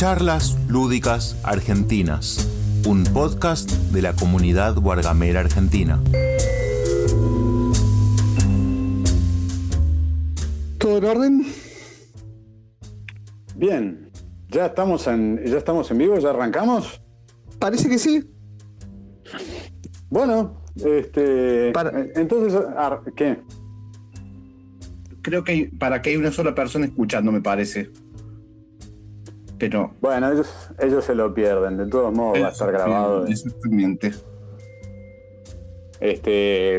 Charlas Lúdicas Argentinas, un podcast de la comunidad guargamera argentina. ¿Todo en orden? Bien, ya estamos en, ya estamos en vivo, ya arrancamos. Parece que sí. Bueno, este, Para- entonces, ¿qué? Creo que hay, para que hay una sola persona escuchando, me parece. Pero. Bueno, ellos, ellos se lo pierden, de todos modos va a estar grabado. Exactamente. Este,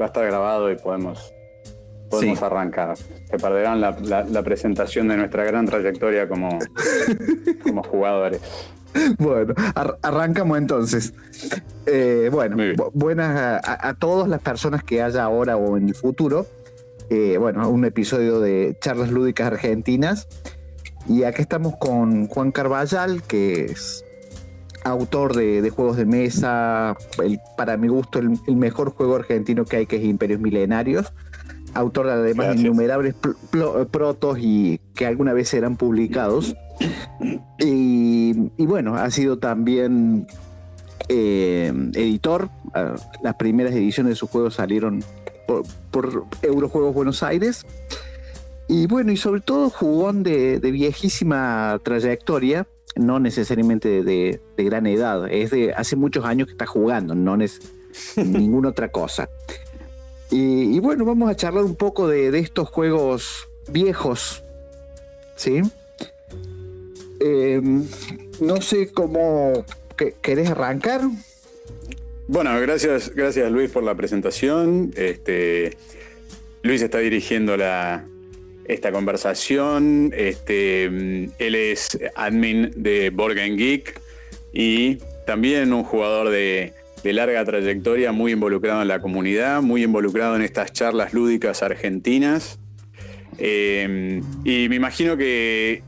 va a estar grabado y podemos, podemos Sí. arrancar. Se perderán la, la- la presentación de nuestra gran trayectoria como, como jugadores. Bueno, ar- arrancamos entonces. Eh, bueno, bu- buenas a todas las personas que haya ahora o en el futuro. Eh, bueno, un episodio de Charlas Lúdicas Argentinas. Y acá estamos con Juan Carballal, que es autor de, de juegos de mesa, el- para mi gusto el, el mejor juego argentino que hay, que es Imperios Milenarios. Autor además de Gracias. innumerables pl- protos y que alguna vez serán publicados. Y, y bueno, ha sido también eh, editor. Ah, las primeras ediciones de sus juegos salieron por, por Eurojuegos Buenos Aires. Y bueno, y sobre todo jugón de, de viejísima trayectoria, no necesariamente de, de gran edad, es de hace muchos años que está jugando, no es ninguna otra cosa. Y, y bueno, vamos a charlar un poco de, de estos juegos viejos, ¿sí? Eh, no sé cómo que- querés arrancar. Bueno, gracias, gracias Luis por la presentación. Este, Luis está dirigiendo la, esta conversación. Este, mm, él es admin de Game Geek y también un jugador de, larga trayectoria, muy involucrado en la comunidad, muy involucrado en estas charlas lúdicas argentinas. Eh, y me imagino que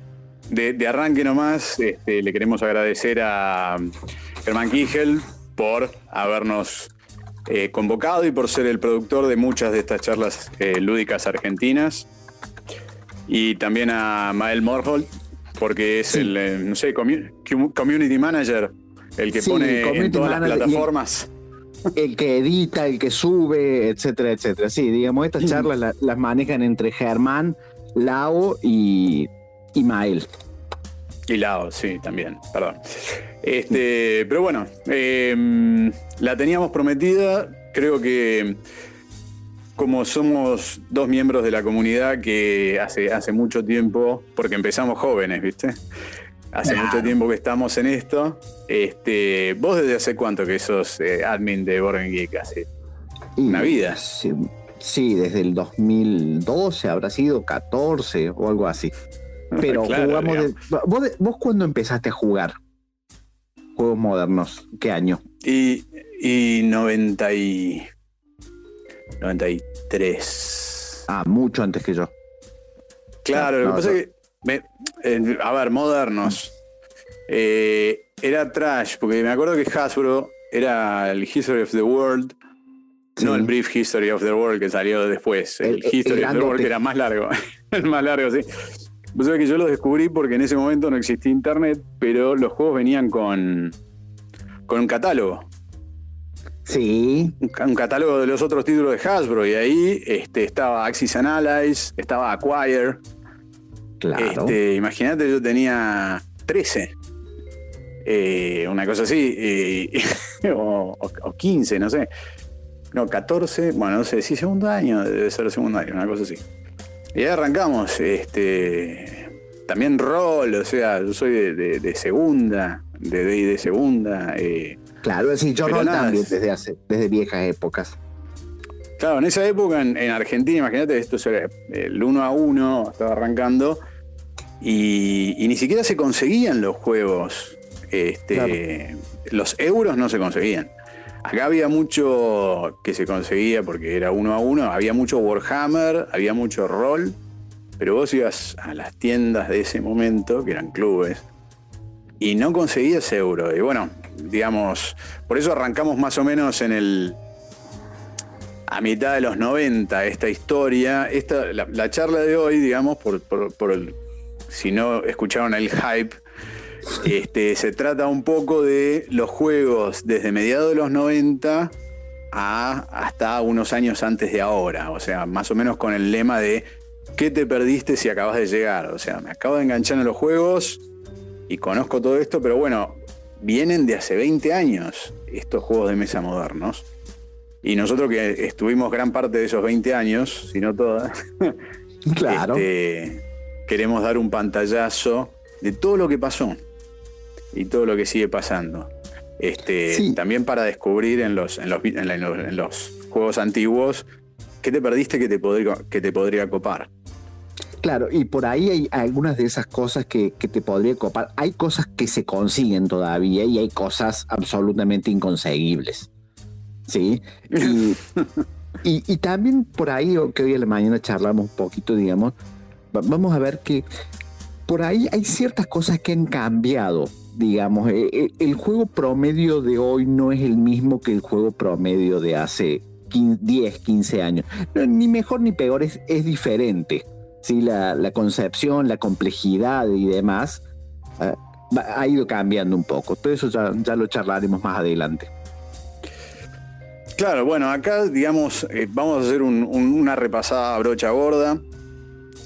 de, de arranque nomás este, le queremos agradecer a Germán Kigel por habernos eh, convocado y por ser el productor de muchas de estas charlas eh, lúdicas argentinas. Y también a Mael Morholt, porque es Sí. el, eh, no sé, commu- commu- community manager, el que Sí, pone en todas las plataformas. el que edita, el que sube, etcétera, etcétera. Sí, digamos, estas charlas la- las manejan entre Germán, Lao y, y Mael. Y Lao, sí, también, perdón. Este, pero bueno, eh, la teníamos prometida. Creo que como somos dos miembros de la comunidad que hace, hace mucho tiempo, porque empezamos jóvenes, ¿viste? Hace Claro. mucho tiempo que estamos en esto. Este, ¿Vos desde hace cuánto que sos eh, admin de Game Geek? Hace Una vida. Sí, sí, desde el 2012 habrá sido 14 o algo así. Pero Claro, jugamos. de-. ¿vos, de- ¿Vos cuándo empezaste a jugar juegos modernos? ¿Qué año? Y, y 90 y 93. Ah, mucho antes que yo. Claro, No, lo no, que pasa es que, me- eh, a ver, modernos. Eh, era trash, porque me acuerdo que Hasbro era el History of the World, no el Brief History of the World que salió después, el, El- el History of the World que era más largo, el más largo, sí. Vos sabés que yo lo descubrí porque en ese momento no existía internet, pero los juegos venían con, con un catálogo. Sí, un, ca- un catálogo de los otros títulos de Hasbro y ahí este, estaba Axis and Allies, estaba Acquire. claro. Este, Imagínate, yo tenía 13. Eh, una cosa así. eh, o, o- o 15, no sé. No, 14. Bueno, no sé, sí, segundo año, debe ser segundo año, una cosa así. Y ahí arrancamos. Este, también rol, o sea, yo soy de, de- de segunda, de de segunda. eh, Claro, sí, yo nada, también es- desde hace, desde viejas épocas. Claro, en esa época en, en Argentina, imagínate, esto era el 1 a 1, estaba arrancando, y, y ni siquiera se conseguían los juegos. Este, Los euros no se conseguían. Acá había mucho que se conseguía porque era uno a uno, había mucho Warhammer, había mucho rol, pero vos ibas a las tiendas de ese momento, que eran clubes, y no conseguías euro. Y bueno, digamos, por eso arrancamos más o menos en el, a mitad de los 90 esta historia, esta, la, la charla de hoy, digamos, por, por- por el- si no escucharon el hype, este, se trata un poco de los juegos desde mediados de los 90 a hasta unos años antes de ahora. O sea, más o menos con el lema de ¿qué te perdiste si acabas de llegar? O sea, me acabo de enganchar en los juegos y conozco todo esto, pero bueno, vienen de hace 20 años estos juegos de mesa modernos. Y nosotros que estuvimos gran parte de esos 20 años, si no todas, claro. Este, queremos dar un pantallazo de todo lo que pasó y todo lo que sigue pasando. Este, También para descubrir en los, en los, en los, juegos antiguos qué te perdiste que te podría, que te podría copar. Claro, y por ahí hay algunas de esas cosas que, que, te podría copar. Hay cosas que se consiguen todavía y hay cosas absolutamente inconseguibles. ¿sí? Y, también por ahí, que hoy a la mañana charlamos un poquito, digamos, vamos a ver que por ahí hay ciertas cosas que han cambiado, digamos. E, e, el, juego promedio de hoy no es el mismo que el juego promedio de hace 10, 15 años. ni mejor ni peor, es, es diferente. ¿Sí? La, concepción, la complejidad y demás eh, ha ido cambiando un poco. Pero eso ya, ya lo charlaremos más adelante. Claro, bueno, acá, digamos, eh, vamos a hacer una repasada brocha gorda.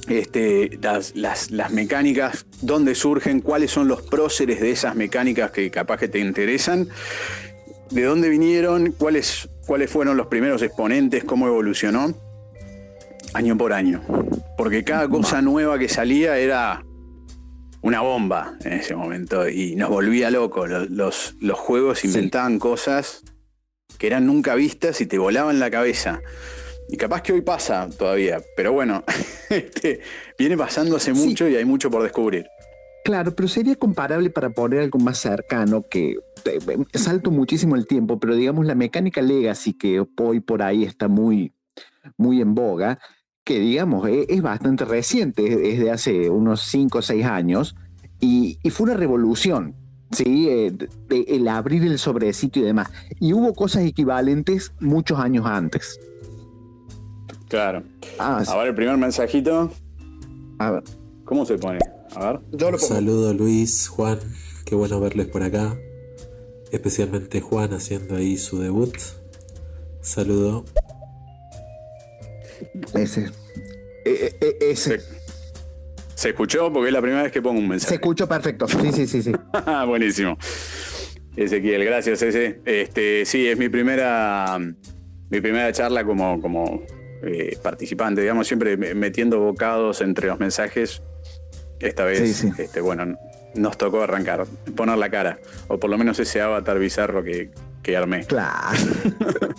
Este, las, mecánicas, dónde surgen, cuáles son los próceres de esas mecánicas que capaz que te interesan, de dónde vinieron, cuáles, cuáles fueron los primeros exponentes, cómo evolucionó, año por año. Porque cada cosa nueva que salía era una bomba en ese momento y nos volvía locos. Los, los, juegos inventaban cosas que eran nunca vistas y te volaban la cabeza. Y capaz que hoy pasa todavía, pero bueno, este, viene pasando hace mucho y hay mucho por descubrir. Claro, pero sería comparable para poner algo más cercano que salto muchísimo el tiempo, pero digamos la mecánica legacy que hoy por ahí está muy, muy en boga, que digamos e, es, bastante reciente, es de hace unos 5 o 6 años, y, y, fue una revolución Sí, eh, el abrir el sobrecito y demás. Y hubo cosas equivalentes muchos años antes. Claro. Ah, a ver, el primer mensajito. A ver. ¿Cómo se pone? A ver. Yo lo Saludo Luis, Juan. Qué bueno verles por acá. Especialmente Juan haciendo ahí su debut. Saludo. Ese. E, e, e, ese. ¿Se escuchó? Porque es la primera vez que pongo un mensaje. Se escuchó perfecto. Sí, sí, sí, sí. Buenísimo. Ezequiel, gracias, ese. Este, sí, es mi primera, mi primera charla como, como eh, participante, digamos, siempre metiendo bocados entre los mensajes. Esta vez, Este, bueno, nos tocó arrancar, poner la cara, o por lo menos ese avatar bizarro que, que armé. Claro.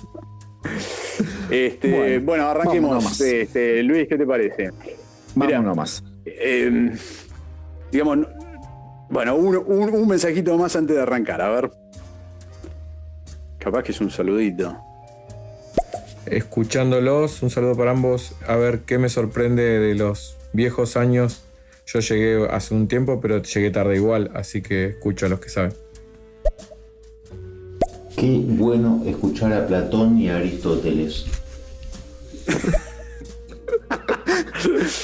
este, bueno, arranquemos. Este, Luis, ¿qué te parece? Mira, Vamos nomás. Eh, digamos, bueno, un, mensajito más antes de arrancar, a ver. Capaz que es un saludito. Escuchándolos, un saludo para ambos. A ver qué me sorprende de los viejos años. Yo llegué hace un tiempo, pero llegué tarde igual, así que escucho a los que saben. Qué bueno escuchar a Platón y a Aristóteles.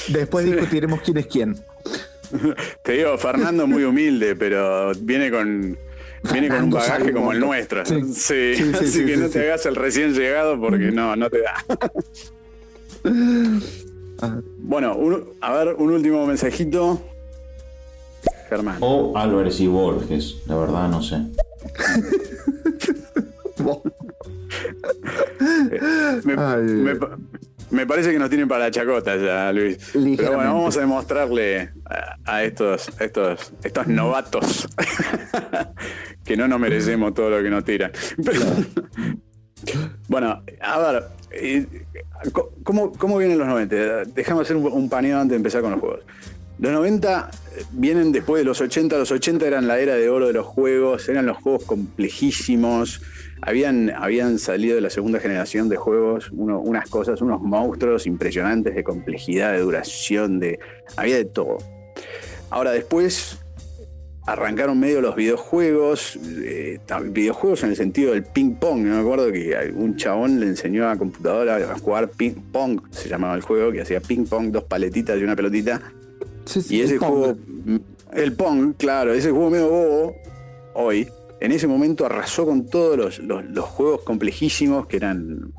Después discutiremos quién es quién. Te digo, Fernando muy humilde, pero viene con, viene con un bagaje como el nuestro. Sí, así que no te hagas el recién llegado porque no, no te da. bueno, a ver, un último mensajito. Germán. O Álvarez y Borges, la verdad no sé. me, me parece que nos tienen para la chacota ya, Luis. Pero bueno, vamos a demostrarle a, estos, estos, estos novatos que no nos merecemos todo lo que nos tiran. bueno, a ver, eh, ¿cómo, ¿cómo, vienen los 90? Déjame hacer un, un paneo antes de empezar con los juegos. Los 90 vienen después de los 80. Los 80 eran la era de oro de los juegos, eran los juegos complejísimos habían, habían salido de la segunda generación de juegos unas cosas, unos monstruos impresionantes de complejidad, de duración, de. había de todo. Ahora después arrancaron medio los videojuegos, eh, videojuegos en el sentido del ping pong. me acuerdo que un chabón le enseñó a computadora a jugar ping pong, se llamaba el juego, que hacía ping pong, dos paletitas y una pelotita. Sí, sí, Y ese juego, el Pong, claro, ese juego medio bobo, hoy, en ese momento arrasó con todos los, los- los juegos complejísimos que eran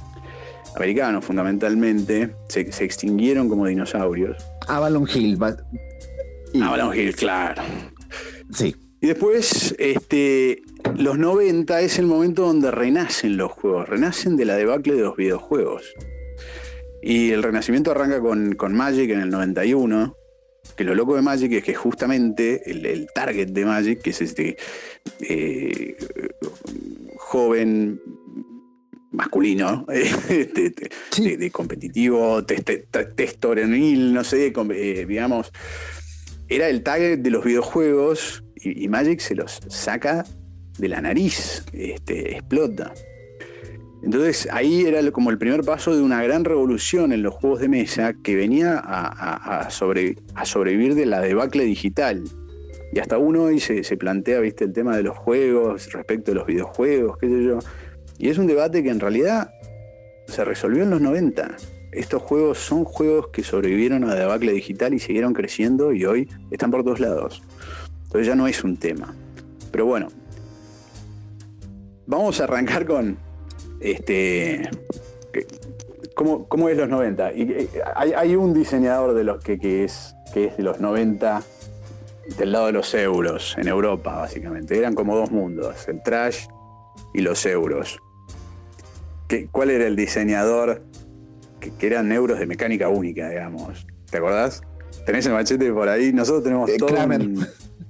americanos fundamentalmente, se, se extinguieron como dinosaurios. Avalon Hill. va- y- Avalon Hill, claro. Sí. Y después, este, los 90 es el momento donde renacen los juegos, renacen de la debacle de los videojuegos. Y el renacimiento arranca con, con Magic en el 91, que lo loco de Magic es que justamente el, el target de Magic, que es este eh, joven masculino, este, este, Sí. de, de competitivo, te- testosteronil, no sé, eh, digamos, era el target de los videojuegos y, y Magic se los saca de la nariz, este, explota. Entonces ahí era como el primer paso de una gran revolución en los juegos de mesa que venía a, a- a sobre- a sobrevivir de la debacle digital. Y hasta uno hoy se, se plantea, viste, el tema de los juegos respecto de los videojuegos, qué sé yo. Y es un debate que en realidad se resolvió en los 90. Estos juegos son juegos que sobrevivieron a la debacle digital y siguieron creciendo y hoy están por todos lados. Entonces ya no es un tema. Pero bueno, vamos a arrancar con este. ¿Cómo, cómo es los 90? Y, eh, hay, hay un diseñador de los que, que es, que es de los 90 del lado de los euros, en Europa, básicamente. Eran como dos mundos, el trash y los euros. ¿Qué- ¿Cuál era el diseñador? Que, que eran euros de mecánica única, digamos. ¿Te acordás? ¿Tenés el machete por ahí? Nosotros tenemos Eh, todo. Un-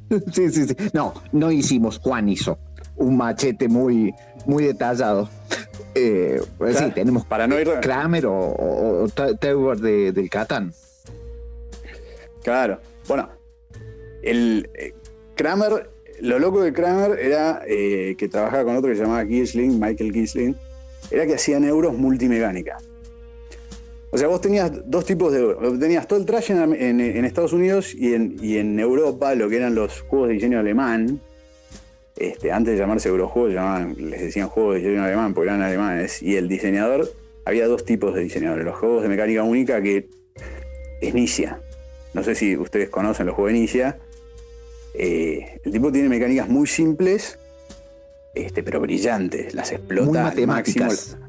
Sí, sí, sí. No, no hicimos. Juan hizo un machete muy, muy detallado. Eh, pues sí, tenemos para no ir- Kramer o, o, de- del Catán. Claro. Bueno, el eh, Kramer, lo loco de Kramer era eh, que trabajaba con otro que se llamaba Gisling, Michael Gisling, era que hacían euros multimecánica. O sea, vos tenías dos tipos de euros. Tenías todo el trash en, en- en Estados Unidos y en, y en Europa, lo que eran los juegos de diseño alemán. Este, antes de llamarse Eurojuegos, llamaban- les decían juegos de diseño alemán porque eran alemanes. Y el diseñador, había dos tipos de diseñadores. Los juegos de mecánica única que es Nicia. No sé si ustedes conocen los juegos de Inicia. Eh, el tipo tiene mecánicas muy simples, este, pero brillantes. Las explota Muy matemáticas. máximo.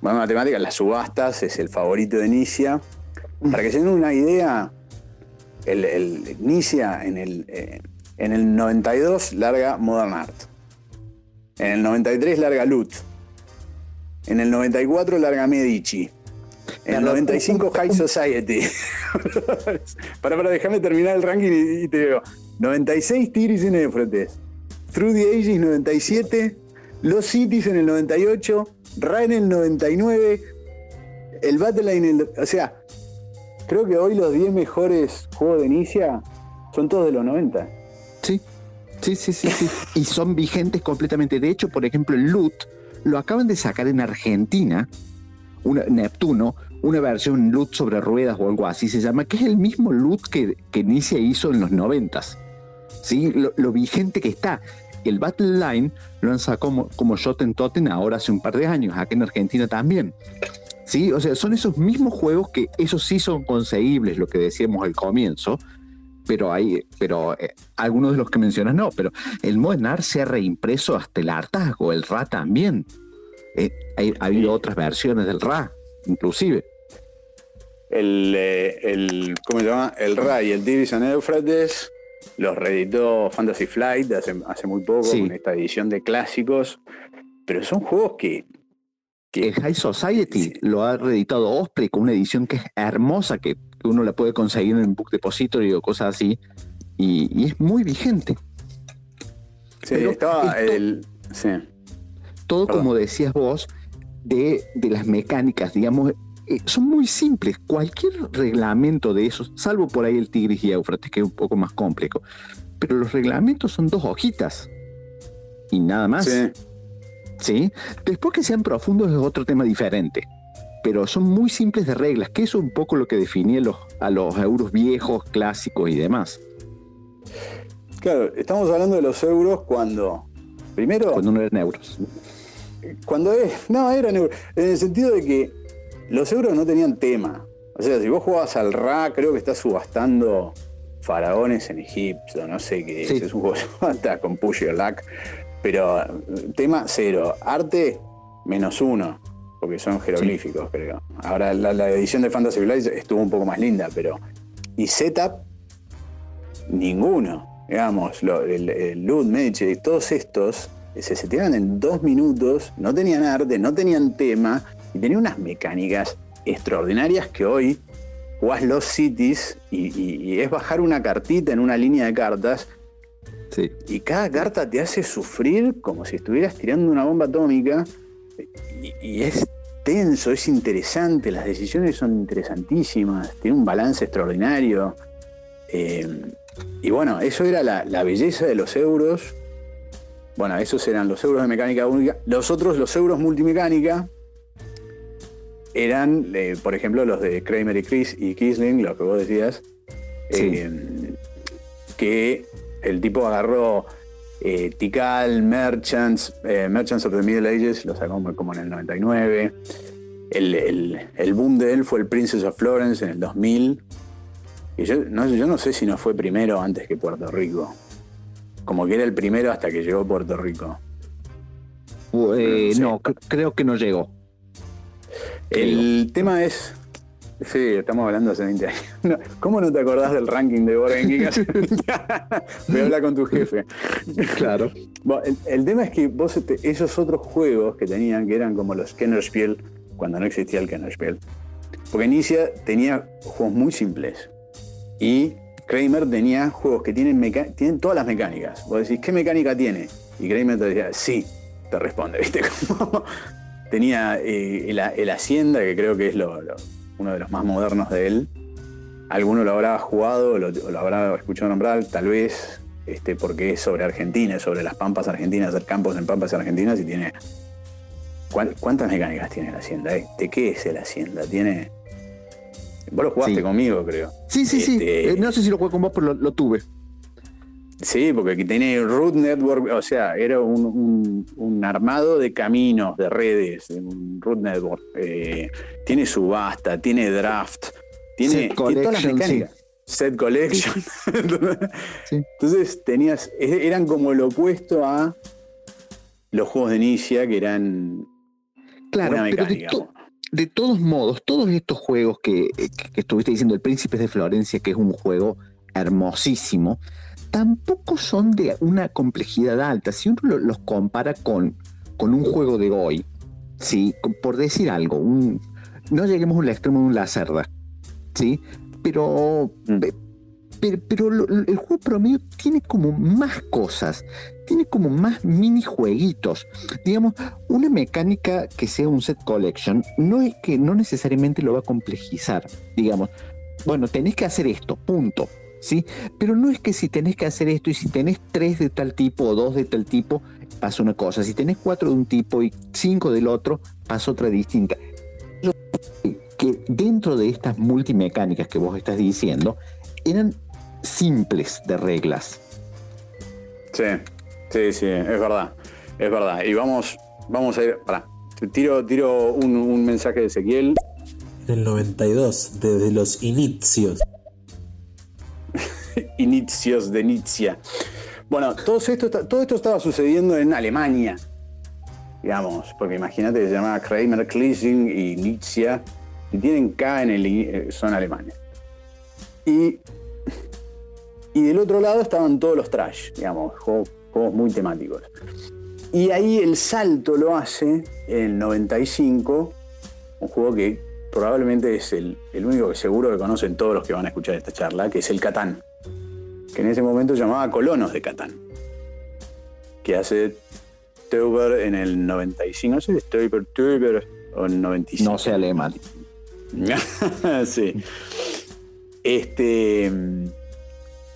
Bueno, matemáticas, las subastas es el favorito de Nicia. Para que se den una idea, el, el Nicia en el, eh, en el 92 larga Modern Art. En el 93 larga Loot. En el 94 larga Medici. En el Perdón, 95 un- High Society. para, para, déjame terminar el ranking y, y te digo. 96 Tigris en Éufrates. Through the Ages 97. Los Cities en el 98. Ra en el 99. El Battleline en el... O sea, creo que hoy los 10 mejores juegos de Inicia son todos de los 90. Sí, sí, sí, sí, y son vigentes completamente. De hecho, por ejemplo, el Loot lo acaban de sacar en Argentina, una, Neptuno, una versión Loot sobre ruedas o algo así se llama, que es el mismo Loot que, que Nicia hizo en los noventas. ¿Sí? Lo, vigente que está. El Battle Line lo han sacado como, como Totem ahora hace un par de años, acá en Argentina también. Sí, o sea, son esos mismos juegos que esos sí son conseguibles, lo que decíamos al comienzo, pero hay, pero eh, algunos de los que mencionas no, pero el Modern Art se ha reimpreso hasta el hartazgo, el RA también. Eh, hay- ha habido otras versiones del RA, inclusive. El, eh, el, ¿cómo se llama? El Ra y el Tigris en Éufrates los reeditó Fantasy Flight hace, hace muy poco Sí. con esta edición de clásicos. Pero son juegos que, que El High Society Sí. lo ha reeditado Osprey con una edición que es hermosa, que uno la puede conseguir en Book Depository o cosas así, y, y es muy vigente. sí, pero estaba esto- el. Sí. todo Perdón. como decías vos, de, de las mecánicas, digamos, eh, son muy simples. Cualquier reglamento de esos, salvo por ahí el Tigris y Éufrates, que es un poco más complejo, pero los reglamentos son dos hojitas y nada más. sí. ¿sí? Después que sean profundos es otro tema diferente. Pero son muy simples de reglas, que eso es un poco lo que definía los, a los euros viejos, clásicos y demás. Claro, estamos hablando de los euros cuando. Primero, Cuando no eran euros. cuando es. No, eran euros. En el sentido de que los euros no tenían tema. O sea, si vos jugabas al RA, creo que estás subastando faraones en Egipto, no sé qué Sí. es. Un juego hasta con Push Your Luck. Pero tema cero. Arte, menos uno. Porque son jeroglíficos, creo. Ahora la, la edición de Fantasy Flight estuvo un poco más linda, pero. Y setup, ninguno. Digamos, lo- el, el Loot Magic, todos estos se seteaban en dos minutos, no tenían arte, no tenían tema, y tenían unas mecánicas extraordinarias que hoy jugás los cities y, y- y es bajar una cartita en una línea de cartas Sí. y cada carta te hace sufrir como si estuvieras tirando una bomba atómica y, y es tenso, es interesante, las decisiones son interesantísimas, tiene un balance extraordinario. Eh, y bueno, eso era la, la belleza de los euros. Bueno, esos eran los euros de mecánica única. Los otros, los euros multimecánica, eran, eh, por ejemplo, los de Kramer y Chris y Kisling, lo que vos decías, Sí. eh, que el tipo agarró eh, Tikal, Merchants, eh, Merchants of the Middle Ages, lo sacó como- en el 99. El, el- el boom de él fue el Princess of Florence en el 2000. Y yo no, yo no sé si no fue primero antes que Puerto Rico. Como que era el primero hasta que llegó Puerto Rico. Eh, Sí. No, cre- creo que no llegó. El tema es. Sí, estamos hablando hace 20 años. No, ¿Cómo no te acordás del ranking de Game Geek hace 20 años? Voy a hablar con tu jefe. Claro. Bueno, el, el tema es que vos te- esos otros juegos que tenían, que eran como los Kennerspiel, cuando no existía el Kennerspiel. Porque Inicia tenía juegos muy simples. Y Kramer tenía juegos que tienen, tienen todas las mecánicas. Vos decís, ¿qué mecánica tiene? Y Kramer te decía, sí, te responde, ¿viste? Como tenía eh, el, el Hacienda, que creo que es lo- lo- uno de los más modernos de él. Alguno lo habrá jugado, lo, lo habrá escuchado nombrar, tal vez, este, porque es sobre Argentina, es sobre las pampas argentinas, hacer campos en pampas argentinas y tiene. ¿cuán- ¿Cuántas mecánicas tiene la Hacienda? eh? ¿De qué es el Hacienda? Tiene. Vos lo jugaste Sí. conmigo, creo. Sí, sí, sí. Este- Eh, no sé si lo jugué con vos, pero lo, lo tuve. Sí, porque aquí tiene Root Network, o sea, era un, un- un armado de caminos, de redes, un Root Network. Eh, tiene subasta, tiene draft, tiene, Set tiene todas las collection, mecánicas. Set collection. Sí. Entonces tenías, eran como lo opuesto a los juegos de Inicia, que eran Claro, una pero de, mecánica. to- de todos modos, todos estos juegos que, que- que estuviste diciendo, El Príncipe de Florencia, que es un juego hermosísimo, tampoco son de una complejidad alta. Si uno lo- los compara con, con un juego de hoy, ¿sí? Por decir algo, un- no lleguemos al extremo de un Lacerda, ¿sí? Pero, Mm. pe- pero, pero lo- el juego promedio tiene como más cosas, tiene como más minijueguitos. Digamos, una mecánica que sea un set collection no es que no necesariamente lo va a complejizar. Digamos, bueno, tenés que hacer esto, punto. ¿Sí? Pero no es que si tenés que hacer esto y si tenés tres de tal tipo o dos de tal tipo, pasa una cosa. Si tenés cuatro de un tipo y cinco del otro, pasa otra distinta. Yo Que dentro de estas multimecánicas que vos estás diciendo, eran simples de reglas. Sí, sí, sí, es verdad. Es verdad. Y vamos, vamos a ir. Pará. Tiro, tiro un, un mensaje de Ezequiel. En el 92, desde los inicios. Inicios de Nietzsche. Bueno, todo esto, todo esto estaba sucediendo en Alemania, digamos, porque imagínate se llamaba Kramer, Klising y Nietzsche, y tienen K en el eh, son alemanes. Y, y del otro lado estaban todos los trash, digamos, juegos, juegos muy temáticos. Y ahí el salto lo hace en el 95, un juego que probablemente es el, el único que seguro que conocen todos los que van a escuchar esta charla, que es el Catán que en ese momento llamaba Colonos de Catán, que hace Teuber en el 95, no sé Teuber, Teuber o en 95. No sé alemán. sí. Este,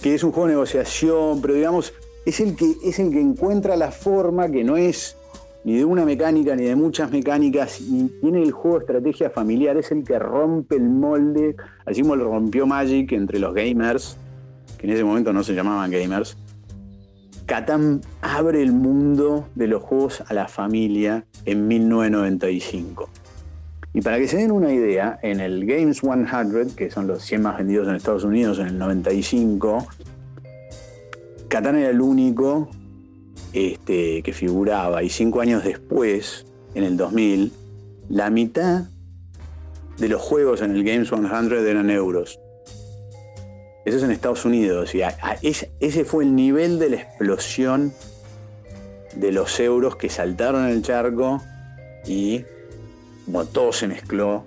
que es un juego de negociación, pero digamos, es el que, es el que encuentra la forma que no es ni de una mecánica ni de muchas mecánicas, y tiene el juego de estrategia familiar, es el que rompe el molde, así como lo rompió Magic entre los gamers, que en ese momento no se llamaban gamers. Catán abre el mundo de los juegos a la familia en 1995. Y para que se den una idea, en el Games 100, que son los 100 más vendidos en Estados Unidos en el 95, Catán era el único este, que figuraba. Y cinco años después, en el 2000, la mitad de los juegos en el Games 100 eran euros. Eso es en Estados Unidos. Y ese fue el nivel de la explosión de los euros que saltaron el charco y todo se mezcló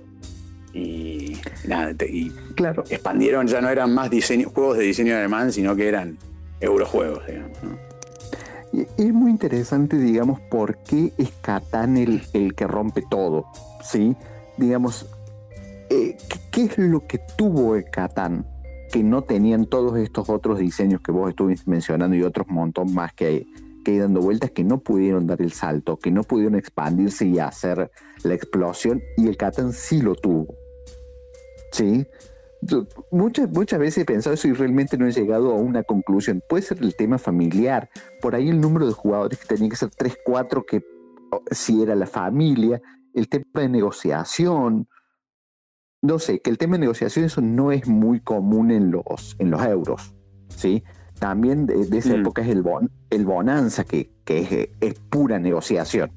y nada, y claro. expandieron, ya no eran más juegos de diseño alemán, sino que eran eurojuegos, digamos. Es muy interesante, digamos, por qué es Catán el, el que rompe todo, ¿sí? Digamos, eh, ¿qué, es lo que tuvo el Catán que no tenían todos estos otros diseños que vos estuviste mencionando y otros montón más que hay, que dando vueltas que no pudieron dar el salto, que no pudieron expandirse y hacer la explosión y el Catán sí lo tuvo. ¿Sí? Muchas, muchas veces he pensado eso y realmente no he llegado a una conclusión. Puede ser el tema familiar, por ahí el número de jugadores que tenía que ser 3, 4, que si era la familia, el tema de negociación, no sé, que el tema de negociación eso no es muy común en los, en los euros, ¿sí? También de, esa mm. época es el, bon, el Bonanza, que, que es, pura negociación.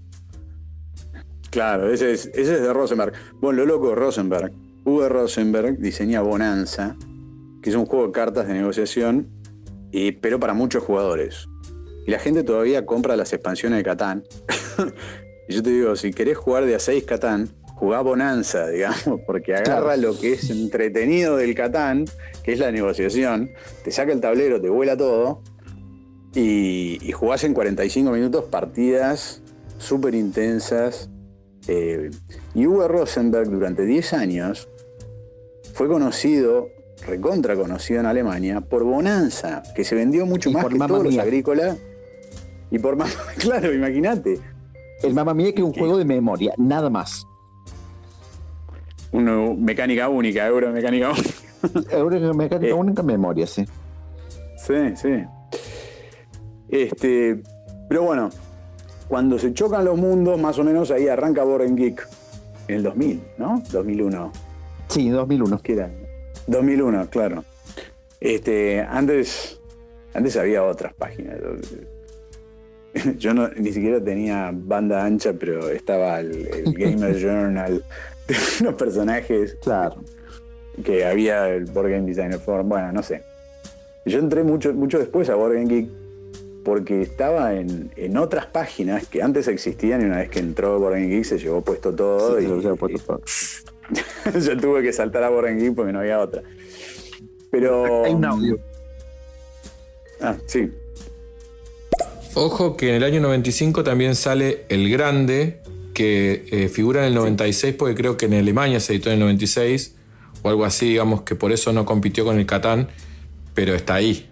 Claro, ese es, ese es de Rosenberg. Bueno, lo loco Rosenberg. Uwe Rosenberg diseña Bonanza, que es un juego de cartas de negociación, y, pero para muchos jugadores. Y la gente todavía compra las expansiones de Catán. y yo te digo, si querés jugar de a 6 Catán, jugá Bonanza, digamos, porque agarra lo que es entretenido del Catán, que es la negociación, te saca el tablero, te vuela todo, y, jugás en 45 minutos partidas súper intensas. Eh, y Uwe Rosenberg durante 10 años fue conocido, recontra conocido en Alemania, por Bonanza, que se vendió mucho más que todos los agrícolas. Y por más, claro, imagínate. El Mamma Mía que es un juego de memoria, nada más. Una mecánica única, euro mecánica única. Euro mecánica eh. única, memoria, sí. Sí, sí. Este, pero bueno, cuando se chocan los mundos, más o menos ahí arranca Boring Geek. En el 2000, ¿no? 2001. Sí, 2001. ¿Qué era? 2001, claro. Este, antes, antes había otras páginas. Yo no, ni siquiera tenía banda ancha, pero estaba el, el Gamer Journal, unos personajes. Claro. Que había el Board Game Designer Forum, bueno, no sé. Yo entré mucho, mucho después a Board Game Geek porque estaba en, en, otras páginas que antes existían y una vez que entró Board Game Geek se llevó puesto todo. y, se puesto todo. yo tuve que saltar a Geek porque no había otra. Pero. Hay un audio. Ah, sí. Ojo que en el año 95 también sale El Grande, que eh, figura en el 96 porque creo que en Alemania se editó en el 96 o algo así, digamos que por eso no compitió con el Catán, pero está ahí.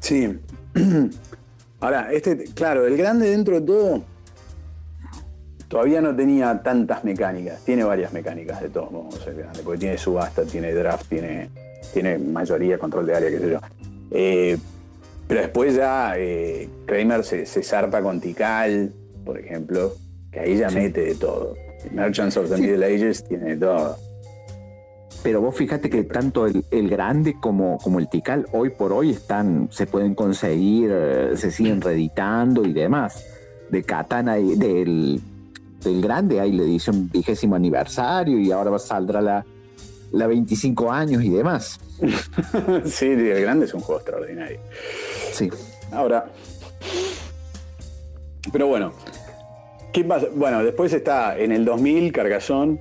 Sí. Ahora, este, claro, el grande dentro de todo todavía no tenía tantas mecánicas. Tiene varias mecánicas de todos modos, porque tiene subasta, tiene draft, tiene, tiene mayoría, control de área, qué sé yo. Eh, pero después ya eh, Kramer se, zarpa con Tikal, por ejemplo, que ahí ya mete de todo. Merchants of the Middle Ages tiene de todo. Pero vos fíjate que tanto el, grande como, como, el Tikal hoy por hoy están, se pueden conseguir, eh, se siguen reeditando y demás. De Katana, del, del grande hay la edición vigésimo aniversario y ahora saldrá la, la 25 años y demás. sí, el grande es un juego extraordinario. Sí. Ahora. Pero bueno. ¿Qué pasa? Bueno, después está en el 2000 Cargazón.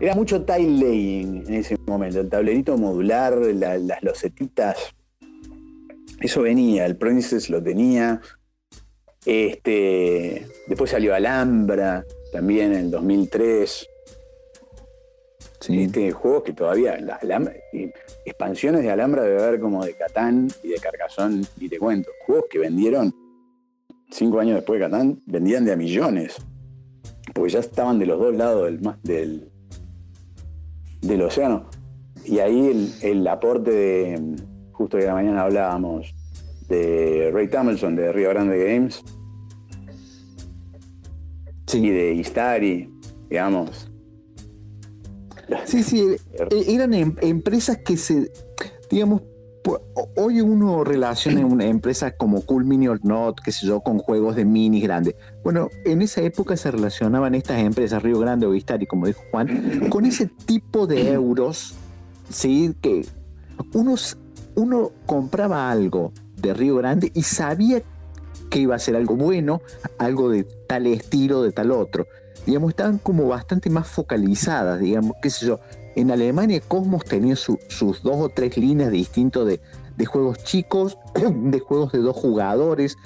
Era mucho tile laying en ese momento. El tablerito modular, las losetitas. Eso venía. El Princess lo tenía. Este, después salió Alhambra, también en el 2003. Sí. juegos que todavía, expansiones de Alhambra debe haber como de Catán y de Carcassonne, y te cuento. Juegos que vendieron cinco años después de Catán, vendían de a millones. Porque ya estaban de los dos lados del, del, del océano. Y ahí el, aporte de, justo que la mañana hablábamos, de Ray Tomlinson de Rio Grande Games, y de Istari, digamos. Sí, sí, eh, eran em- empresas que se, digamos, hoy uno relaciona una empresa como Cool Mini or Not, qué sé yo, con juegos de minis grandes. Bueno, en esa época se relacionaban estas empresas, Río Grande o Istari, como dijo Juan, con ese tipo de euros, ¿sí? Que unos, uno compraba algo de Río Grande y sabía que iba a ser algo bueno, algo de tal estilo, de tal otro. Digamos, estaban como bastante más focalizadas, digamos, qué sé yo. En Alemania Cosmos tenía sus dos o tres líneas distintas de, de juegos chicos, de juegos de dos jugadores,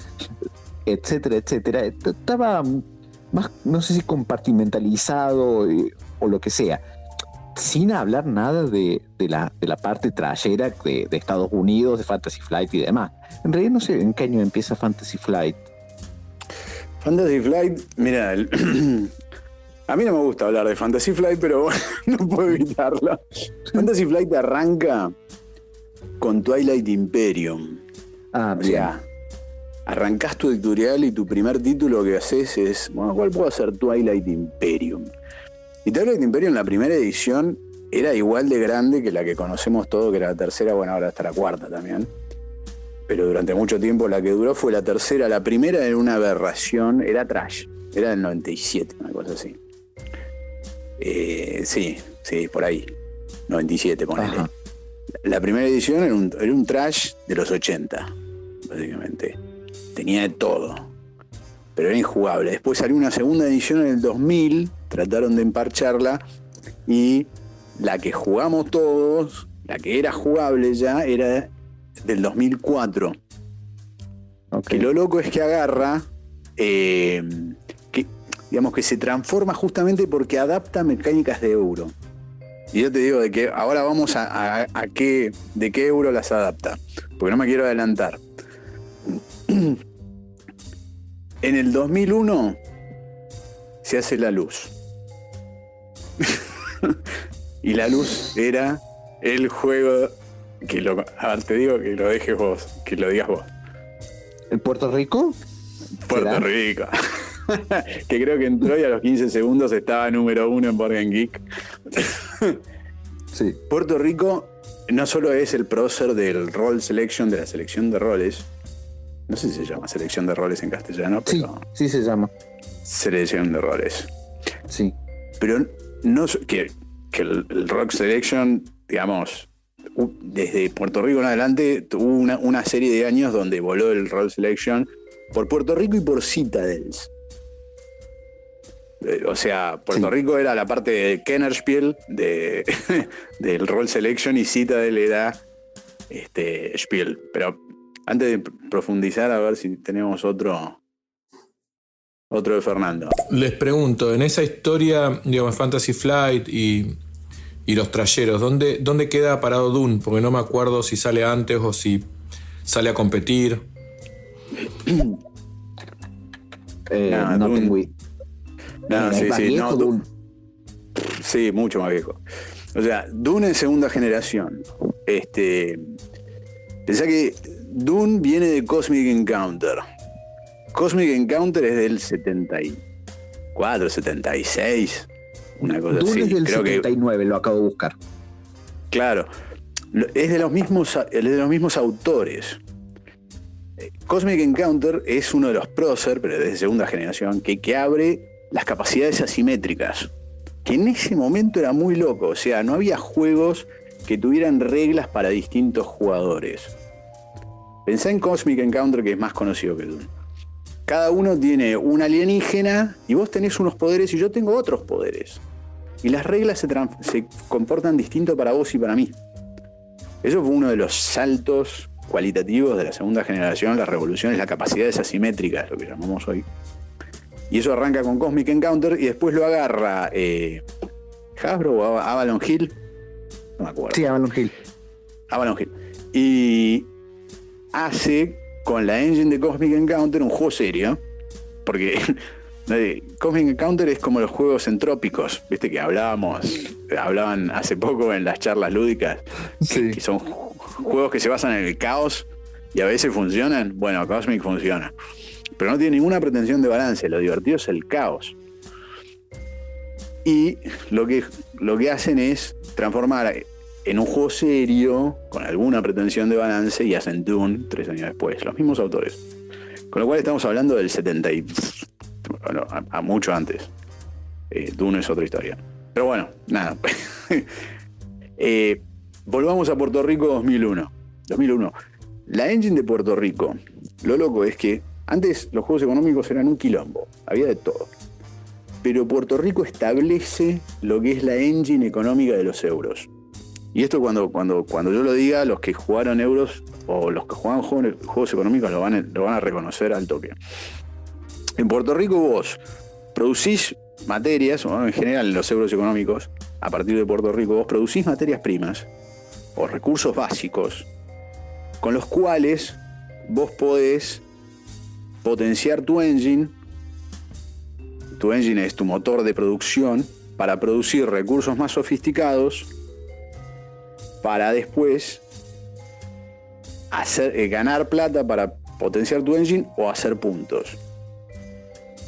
etcétera, etcétera. Estaba más, no sé si compartimentalizado eh, o lo que sea sin hablar nada de, la, de la, parte trayera de, Estados Unidos, de Fantasy Flight y demás. En realidad no sé en qué año empieza Fantasy Flight. Fantasy Flight, mira, a mí no me gusta hablar de Fantasy Flight, pero no puedo evitarlo. Fantasy Flight arranca con Twilight Imperium. Ah, ya. Arrancás tu editorial y tu primer título que haces es, bueno, ¿cuál puedo hacer Twilight Imperium? Y Twilight Imperium en la primera edición era igual de grande que la que conocemos todos, que era la tercera, bueno, ahora está la cuarta también. Pero durante mucho tiempo la que duró fue la tercera. La primera era una aberración, era trash, era del 97, una cosa así. Eh, sí, sí, por ahí. 97, ponele. La primera edición era un, era un trash de los 80, básicamente. Tenía de todo. Pero era injugable. Después salió una segunda edición en el 2000 trataron de emparcharla y la que jugamos todos, la que era jugable ya, era del 2004. Que lo loco es que agarra, eh, que, digamos que se transforma justamente porque adapta mecánicas de euro. Y yo te digo de que ahora vamos a, qué, de qué euro las adapta, porque no me quiero adelantar. En el 2001 se hace la luz. y la luz era el juego que lo. te digo que lo dejes vos, que lo digas vos. ¿En Puerto Rico? Puerto Rico. que creo que entró y a los 15 segundos estaba número uno en Board Geek. sí. Puerto Rico no solo es el prócer del Roll Selection, de la selección de roles. No sé si se llama selección de roles en castellano, pero. Sí, sí se llama. Selección de roles. Sí. Pero no que, que el, Rock Selection, digamos, desde Puerto Rico en adelante tuvo una, serie de años donde voló el Rock Selection por Puerto Rico y por Citadels. Eh, o sea, Puerto Rico era la parte de Kennerspiel de, del Roll Selection y Citadel era este, Spiel. Pero antes de profundizar, a ver si tenemos otro, otro de Fernando. Les pregunto, en esa historia, digamos, Fantasy Flight y, los trayeros, ¿dónde, ¿dónde queda parado Dune? Porque no me acuerdo si sale antes o si sale a competir. Eh, no, tengo No, sí, sí, no, sí, mucho más viejo. O sea, Dune en segunda generación. Este. Pensá que Dune viene de Cosmic Encounter. Cosmic Encounter es del 74, 76, una cosa así. Es del 79, lo acabo de buscar. Claro, es de los mismos, de los mismos autores. Eh, Cosmic Encounter es uno de los prócer, pero de segunda generación, que, que abre las capacidades asimétricas. Que en ese momento era muy loco. O sea, no había juegos que tuvieran reglas para distintos jugadores. Pensá en Cosmic Encounter, que es más conocido que Dune cada uno tiene un alienígena y vos tenés unos poderes y yo tengo otros poderes. Y las reglas se, comportan distinto para vos y para mí. Eso fue uno de los saltos cualitativos de la segunda generación, las revoluciones, las capacidades asimétricas, lo que llamamos hoy. Y eso arranca con Cosmic Encounter y después lo agarra eh, Hasbro o Avalon Hill. No me acuerdo. Sí, Avalon Hill. Avalon Hill. Y hace con la engine de Cosmic Encounter un juego serio, porque Cosmic Encounter es como los juegos entrópicos, viste que hablábamos, hablaban hace poco en las charlas lúdicas, que, son juegos que se basan en el caos y a veces funcionan. Bueno, Cosmic funciona, pero no tiene ninguna pretensión de balance, lo divertido es el caos. Y lo que, lo que hacen es transformar en un juego serio, con alguna pretensión de balance, y hacen Dune tres años después. Los mismos autores. Con lo cual estamos hablando del 70 y. Bueno, a, mucho antes. Eh, Dune es otra historia. Pero bueno, nada. Eh, volvamos a Puerto Rico 2001. 2001. La engine de Puerto Rico, lo loco es que antes los juegos económicos eran un quilombo, había de todo. Pero Puerto Rico establece lo que es la engine económica de los euros. Y esto cuando, cuando, cuando yo lo diga, los que jugaron euros o los que juegan juegos, económicos lo van, lo van a reconocer al toque. En Puerto Rico vos producís materias, o en general los euros económicos, a partir de Puerto Rico, vos producís materias primas o recursos básicos con los cuales vos podés potenciar tu engine. Tu engine es tu motor de producción para producir recursos más sofisticados para después hacer, eh, ganar plata para potenciar tu engine o hacer puntos.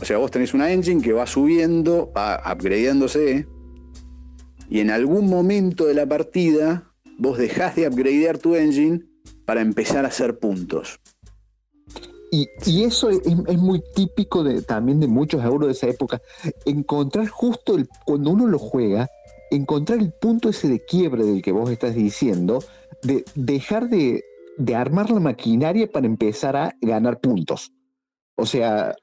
O sea, vos tenés una engine que va subiendo, va upgradeándose, y en algún momento de la partida vos dejás de upgradear tu engine para empezar a hacer puntos. Y, eso es, muy típico de, también de muchos euros de esa época. Encontrar justo el, cuando uno lo juega, encontrar el punto ese de quiebre del que vos estás diciendo, de dejar de, armar la maquinaria para empezar a ganar puntos. O sea,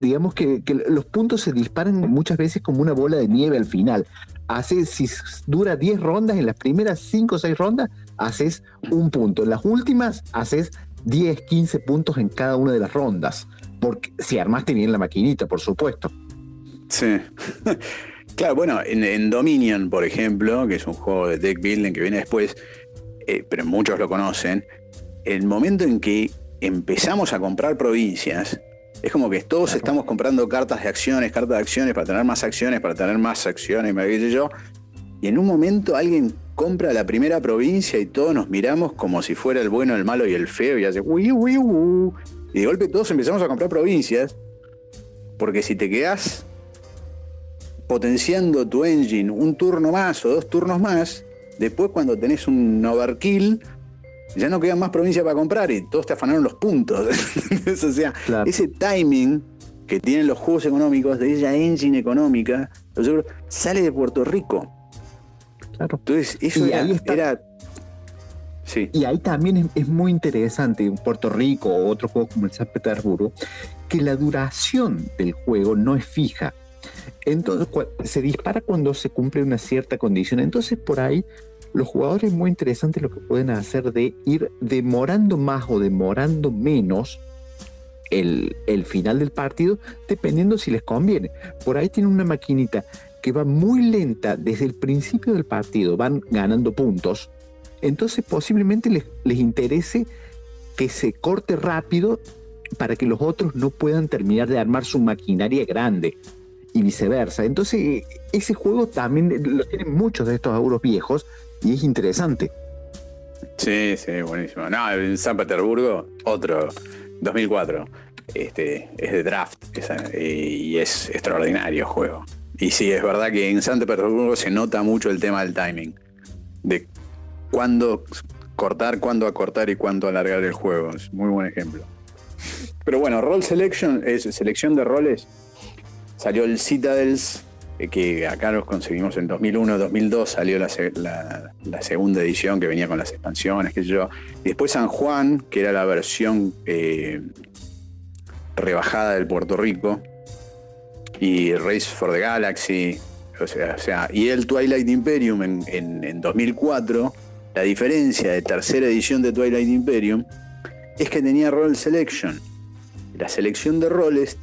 digamos que, los puntos se disparan muchas veces como una bola de nieve al final. Hace, si dura 10 rondas, en las primeras 5 o 6 rondas, haces un punto. En las últimas, haces 10, 15 puntos en cada una de las rondas. Porque si armaste bien la maquinita, por supuesto. Sí. Claro, bueno, en, Dominion, por ejemplo, que es un juego de deck building que viene después, eh, pero muchos lo conocen, el momento en que empezamos a comprar provincias, es como que todos estamos comprando cartas de acciones, cartas de acciones para tener más acciones, para tener más acciones, me qué yo. Y en un momento alguien compra la primera provincia y todos nos miramos como si fuera el bueno, el malo y el feo y hace uy, uy, uy. Y de golpe todos empezamos a comprar provincias. Porque si te quedas potenciando tu engine un turno más o dos turnos más, después cuando tenés un overkill, ya no quedan más provincias para comprar y todos te afanaron los puntos. o sea, ese timing que tienen los juegos económicos, de esa engine económica, sale de Puerto Rico. Claro. Entonces, eso era, Sí. Y ahí también es, muy interesante en Puerto Rico o otro juego como el San Petersburgo, que la duración del juego no es fija. Entonces, se dispara cuando se cumple una cierta condición. Entonces, por ahí, los jugadores es muy interesante lo que pueden hacer de ir demorando más o demorando menos el, el, final del partido, dependiendo si les conviene. Por ahí tienen una maquinita que va muy lenta desde el principio del partido, van ganando puntos. Entonces, posiblemente les, les interese que se corte rápido para que los otros no puedan terminar de armar su maquinaria grande y viceversa. Entonces, ese juego también lo tienen muchos de estos euros viejos y es interesante. Sí, sí, buenísimo. No, en San Petersburgo, otro, 2004. Este, es de draft y es extraordinario juego. Y sí, es verdad que en San Petersburgo se nota mucho el tema del timing. De cuándo cortar, cuándo acortar y cuándo alargar el juego. Es muy buen ejemplo. Pero bueno, Role Selection es selección de roles Salió el Citadels, eh, que acá los conseguimos en 2001, 2002, salió la, segunda edición que venía con las expansiones, qué sé yo. Después San Juan, que era la versión eh, rebajada del Puerto Rico. Y Race for the Galaxy. O sea, y el Twilight Imperium en, en 2004. La diferencia de tercera edición de Twilight Imperium es que tenía Role Selection. La selección de roles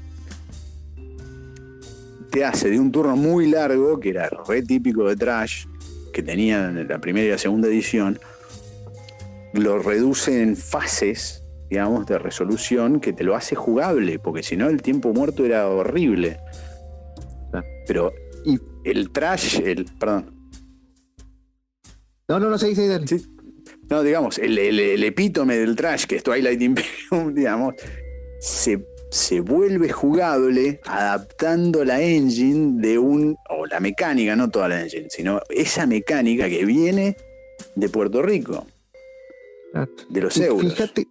te hace de un turno muy largo, que era re típico de Trash, que tenían en la primera y la segunda edición, lo reduce en fases, digamos, de resolución que te lo hace jugable, porque si no el tiempo muerto era horrible. Pero y, el Trash, el. Perdón. No, no, no, sí, sí, sí. No, digamos, el, el, epítome del Trash, que es Twilight Imperium, digamos, se se vuelve jugable adaptando la engine de un, o la mecánica, no toda la engine, sino esa mecánica que viene de Puerto Rico, de los euros. Fíjate,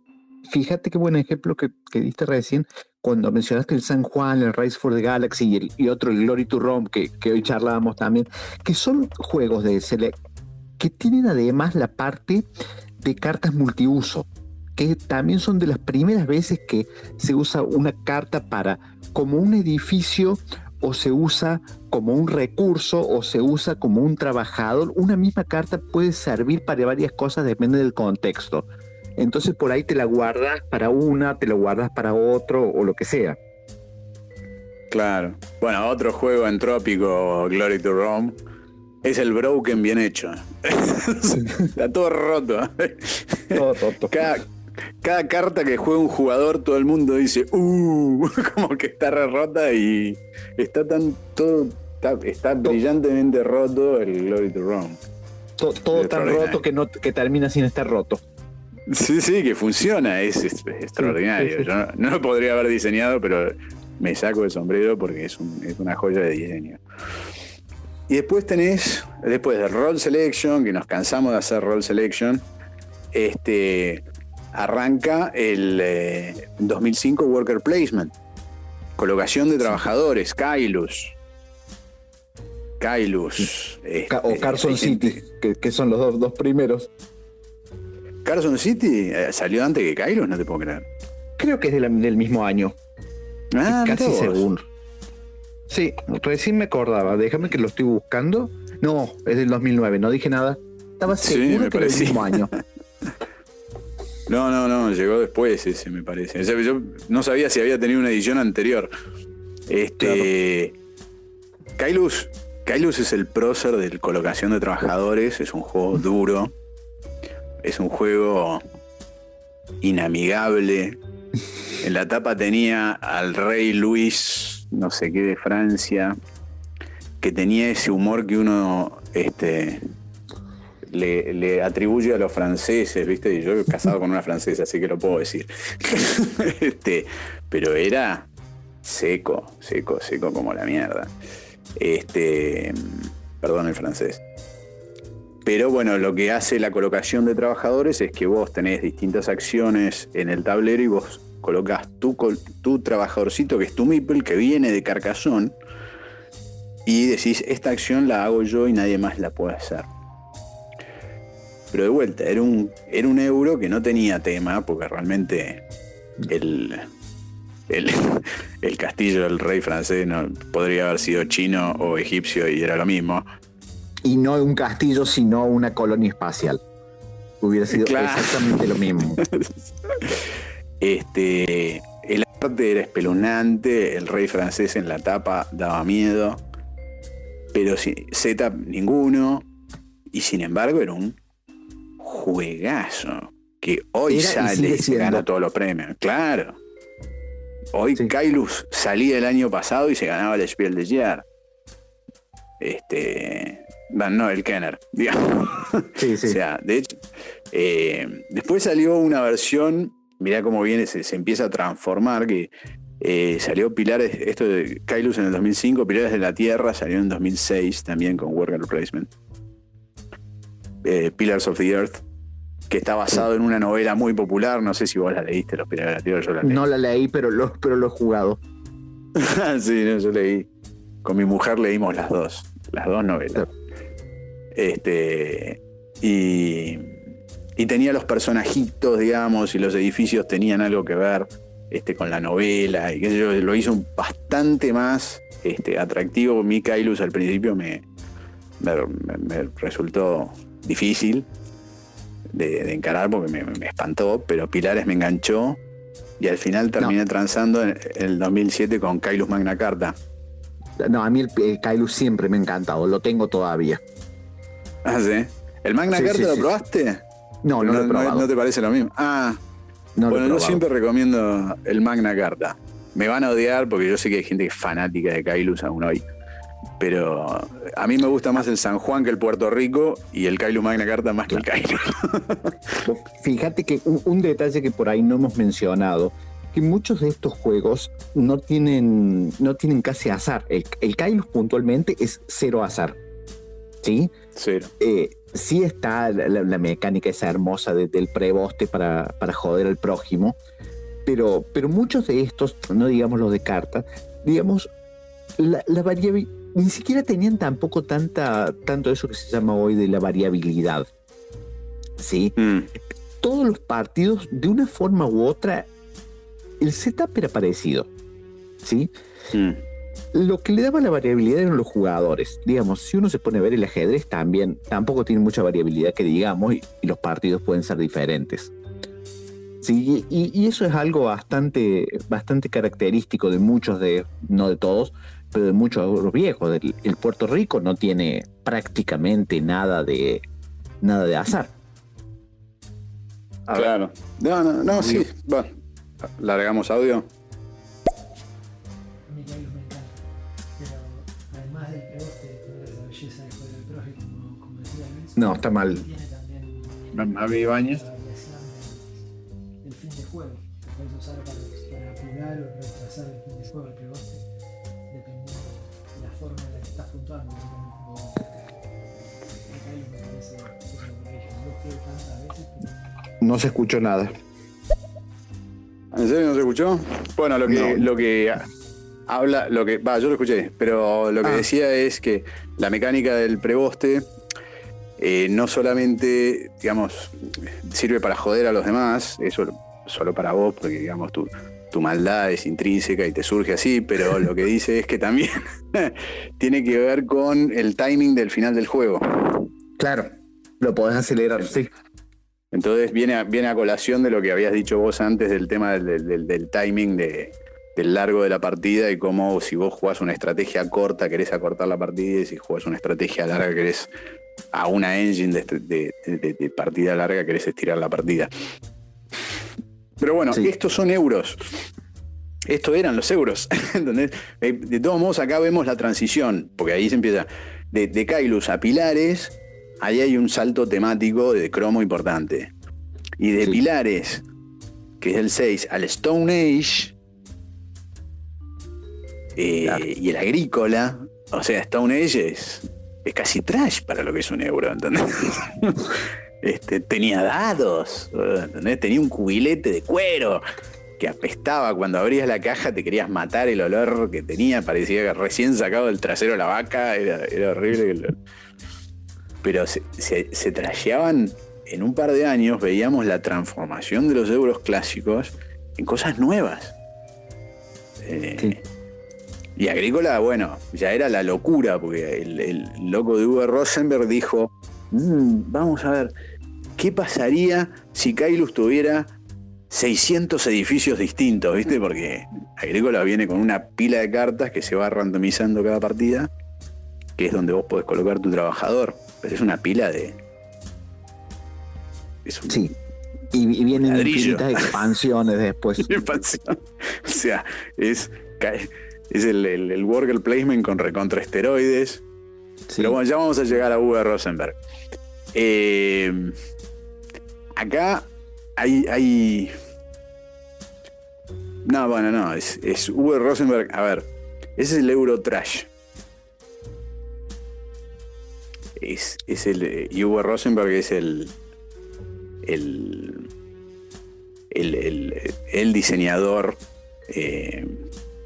fíjate qué buen ejemplo que, que diste recién cuando mencionaste el San Juan, el Race for the Galaxy y, el- y otro, el Glory to Rome, que, que hoy charlábamos también, que son juegos de select que tienen además la parte de cartas multiuso, que también son de las primeras veces que se usa una carta para como un edificio o se usa como un recurso o se usa como un trabajador. Una misma carta puede servir para varias cosas, depende del contexto. Entonces por ahí te la guardas para una, te la guardas para otro o lo que sea. Claro. Bueno, otro juego entrópico, Glory to Rome, es el Broken bien hecho. Está todo roto. Todo roto. Cada, cada carta que juega un jugador, todo el mundo dice, uh, como que está re rota y está tan todo, está, está brillantemente roto el Glory to Rome. To- todo tan roto que, no, que termina sin estar roto. Sí, sí, que funciona, es, es extraordinario. sí, sí. Yo no, no lo podría haber diseñado, pero me saco el sombrero porque es, un- es una joya de diseño. Y después tenés, después del Roll Selection, que nos cansamos de hacer Roll Selection, este, arranca el eh, 2005 Worker Placement. Colocación de trabajadores, Kailus. Kailus. Ca- o este, Carson hay City, que, que son los dos, dos primeros. Carson City eh, salió antes que Kailus, no te puedo creer. Creo que es de la- del mismo año. Ah, casi seguro. Sí, recién me acordaba. Déjame que lo estoy buscando. No, es del 2009, no dije nada. Estaba seguro que era parecía. mismo año. No, no, no, llegó después ese, me parece. O sea, yo no sabía si había tenido una edición anterior. Este. Kailus. Kailus es el prócer de colocación de trabajadores, es un juego duro, es un juego inamigable. En la tapa tenía al rey Luis, no sé qué, de Francia, que tenía ese humor que uno este, le, atribuye a los franceses, ¿viste? Y yo he casado con una francesa, así que lo puedo decir. este, pero era seco, seco, seco como la mierda. Este, perdón el francés. Pero bueno, lo que hace la colocación de trabajadores es que vos tenés distintas acciones en el tablero y vos colocas tu, tu trabajadorcito, que es tu Meeple, que viene de Carcassonne, y decís, esta acción la hago yo y nadie más la puede hacer. Pero de vuelta, era un, era un euro que no tenía tema, porque realmente el, el, el castillo del rey francés no, podría haber sido chino o egipcio y era lo mismo. Y no un castillo, sino una colonia espacial. Hubiera sido Claro. exactamente lo mismo. Este, el arte era espeluznante, el rey francés en la tapa daba miedo, pero si- Z ninguno, y sin embargo era un juegazo que hoy Era sale y se gana todos los premios. Claro. Hoy Sí. Kailus salía el año pasado y se ganaba el Spiel de Jahr. Este. bueno, no, el Kenner, digamos. Sí, sí. O sea, de hecho, eh, después salió una versión, mirá cómo viene, se, se empieza a transformar, que eh, salió Pilares, esto de Kailus en el 2005, Pilares de la Tierra salió en 2006 también con Worker Placement. Eh, Pillars of the Earth, que está basado en una novela muy popular, no sé si vos la leíste, Los Pilares de la Tierra, yo la leí. no la leí, pero lo, pero lo he jugado. sí, no, yo leí. Con mi mujer leímos las dos, las dos novelas. Este, y, y tenía los personajitos, digamos, y los edificios tenían algo que ver este, con la novela, y qué sé yo, lo hizo un- bastante más este, atractivo. Mi Kailus al principio me- me resultó difícil de, de encarar porque me, me espantó, pero Pilares me enganchó. Y al final terminé transando en, el 2007 con Kailus Magna Carta. No, a mí el, el Kailus siempre me ha encantado, lo tengo todavía. Ah, sí. ¿El Magna Sí, Carta sí, lo sí. probaste? No, no, lo he probado. no te parece lo mismo? Ah, No bueno, yo siempre recomiendo el Magna Carta. Me van a odiar porque yo sé que hay gente que es fanática de Kailus aún hoy. Pero a mí me gusta más el San Juan que el Puerto Rico y el Kailus Magna Carta más que el Kailus. Fíjate que un, un detalle que por ahí no hemos mencionado que muchos de estos juegos no tienen, no tienen casi azar. El, el puntualmente es cero azar. ¿Sí? Cero. Eh, sí está la, mecánica esa hermosa de- del preboste para, para joder al prójimo, pero, pero muchos de estos, no digamos los de carta, digamos, la, la variabi- ni siquiera tenían tampoco tanta, tanto eso que se llama hoy de la variabilidad. ¿Sí? Mm, Todos los partidos, de una forma u otra, el setup era parecido. ¿Sí? mm. Lo que le daba la variabilidad eran los jugadores. Digamos, si uno se pone a ver el ajedrez también, tampoco tiene mucha variabilidad que digamos y, y los partidos pueden ser diferentes. Sí, y, y eso es algo bastante, bastante característico de muchos de, no de todos, de muchos euros viejos. El, el Puerto Rico no tiene prácticamente nada de, nada de azar. A ver, Claro. No, no, no, sí. Bueno, largamos audio. No, está mal. tiene también Mavi Ibáñez. la variación del, del fin de juego. Que puedes usar para, para apurar o retrasar el fin de juego de la forma en la que estás puntuando. Como, como el Kailus me parece, eso es lo que dije, no lo juego tantas veces, pero No se escuchó nada. ¿En serio no se escuchó? Bueno, lo que, No. lo que habla, lo que. Va, yo lo escuché, pero lo que Ah. decía es que la mecánica del preboste eh, no solamente, digamos, sirve para joder a los demás, eso solo para vos, porque digamos tu, tu maldad es intrínseca y te surge así, pero lo que dice es que también tiene que ver con el timing del final del juego. Claro, lo podés acelerar, sí. Entonces viene a, viene a colación de lo que habías dicho vos antes del tema del, del- del- del timing de- del largo de la partida y cómo si vos jugás una estrategia corta querés acortar la partida y si jugás una estrategia larga querés a una engine de partida larga querés estirar la partida. Pero bueno, Sí. estos son euros. Estos eran los euros. ¿entendés? Eh, De todos modos, acá vemos la transición, porque ahí se empieza de, de Kailus a Pilares, ahí hay un salto temático de cromo importante. Y de Sí. Pilares, que es el 6, al Stone Age, eh, Claro. y el Agrícola, o sea, Stone Age es, es casi trash para lo que es un euro, ¿entendés? Este, tenía dados, ¿entendés? Tenía un cubilete de cuero que apestaba cuando abrías la caja, te querías matar el olor que tenía, parecía que recién sacado del trasero la vaca, era, era horrible. Pero se, se, se trasheaban en un par de años, veíamos la transformación de los euros clásicos en cosas nuevas. Eh, Sí. Y Agrícola, bueno, ya era la locura, porque el, el loco de Uwe Rosenberg dijo, "Mm, vamos a ver, ¿qué pasaría si Kailus tuviera 600 edificios distintos, ¿viste? Porque Agrícola viene con una pila de cartas que se va randomizando cada partida, que es donde vos podés colocar tu trabajador, pero es una pila de... Es un- Sí. Y, y vienen infinitas expansiones después. expansión. O sea, es, es el, el, el worker placement con recontra esteroides. Sí. Pero bueno, ya vamos a llegar a Uwe Rosenberg. Eh, acá hay, hay. No, bueno, no. Es, es Uwe Rosenberg. A ver, ese es el Euro Trash. Es, es el. Y Uwe Rosenberg es el. El. El, el- el diseñador eh,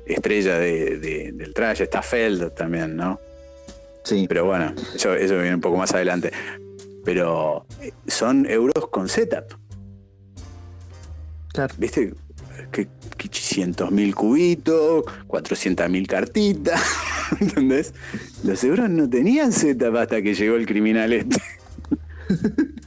estrella de- de- del trash. Está Feld también, ¿no? Sí. Pero bueno, eso, eso viene un poco más adelante. Pero eh, son euros con setup, Claro. ¿viste? Que, 500.000 cubitos, 400.000 cartitas, ¿entendés? Los euros no tenían setup hasta que llegó el criminal este.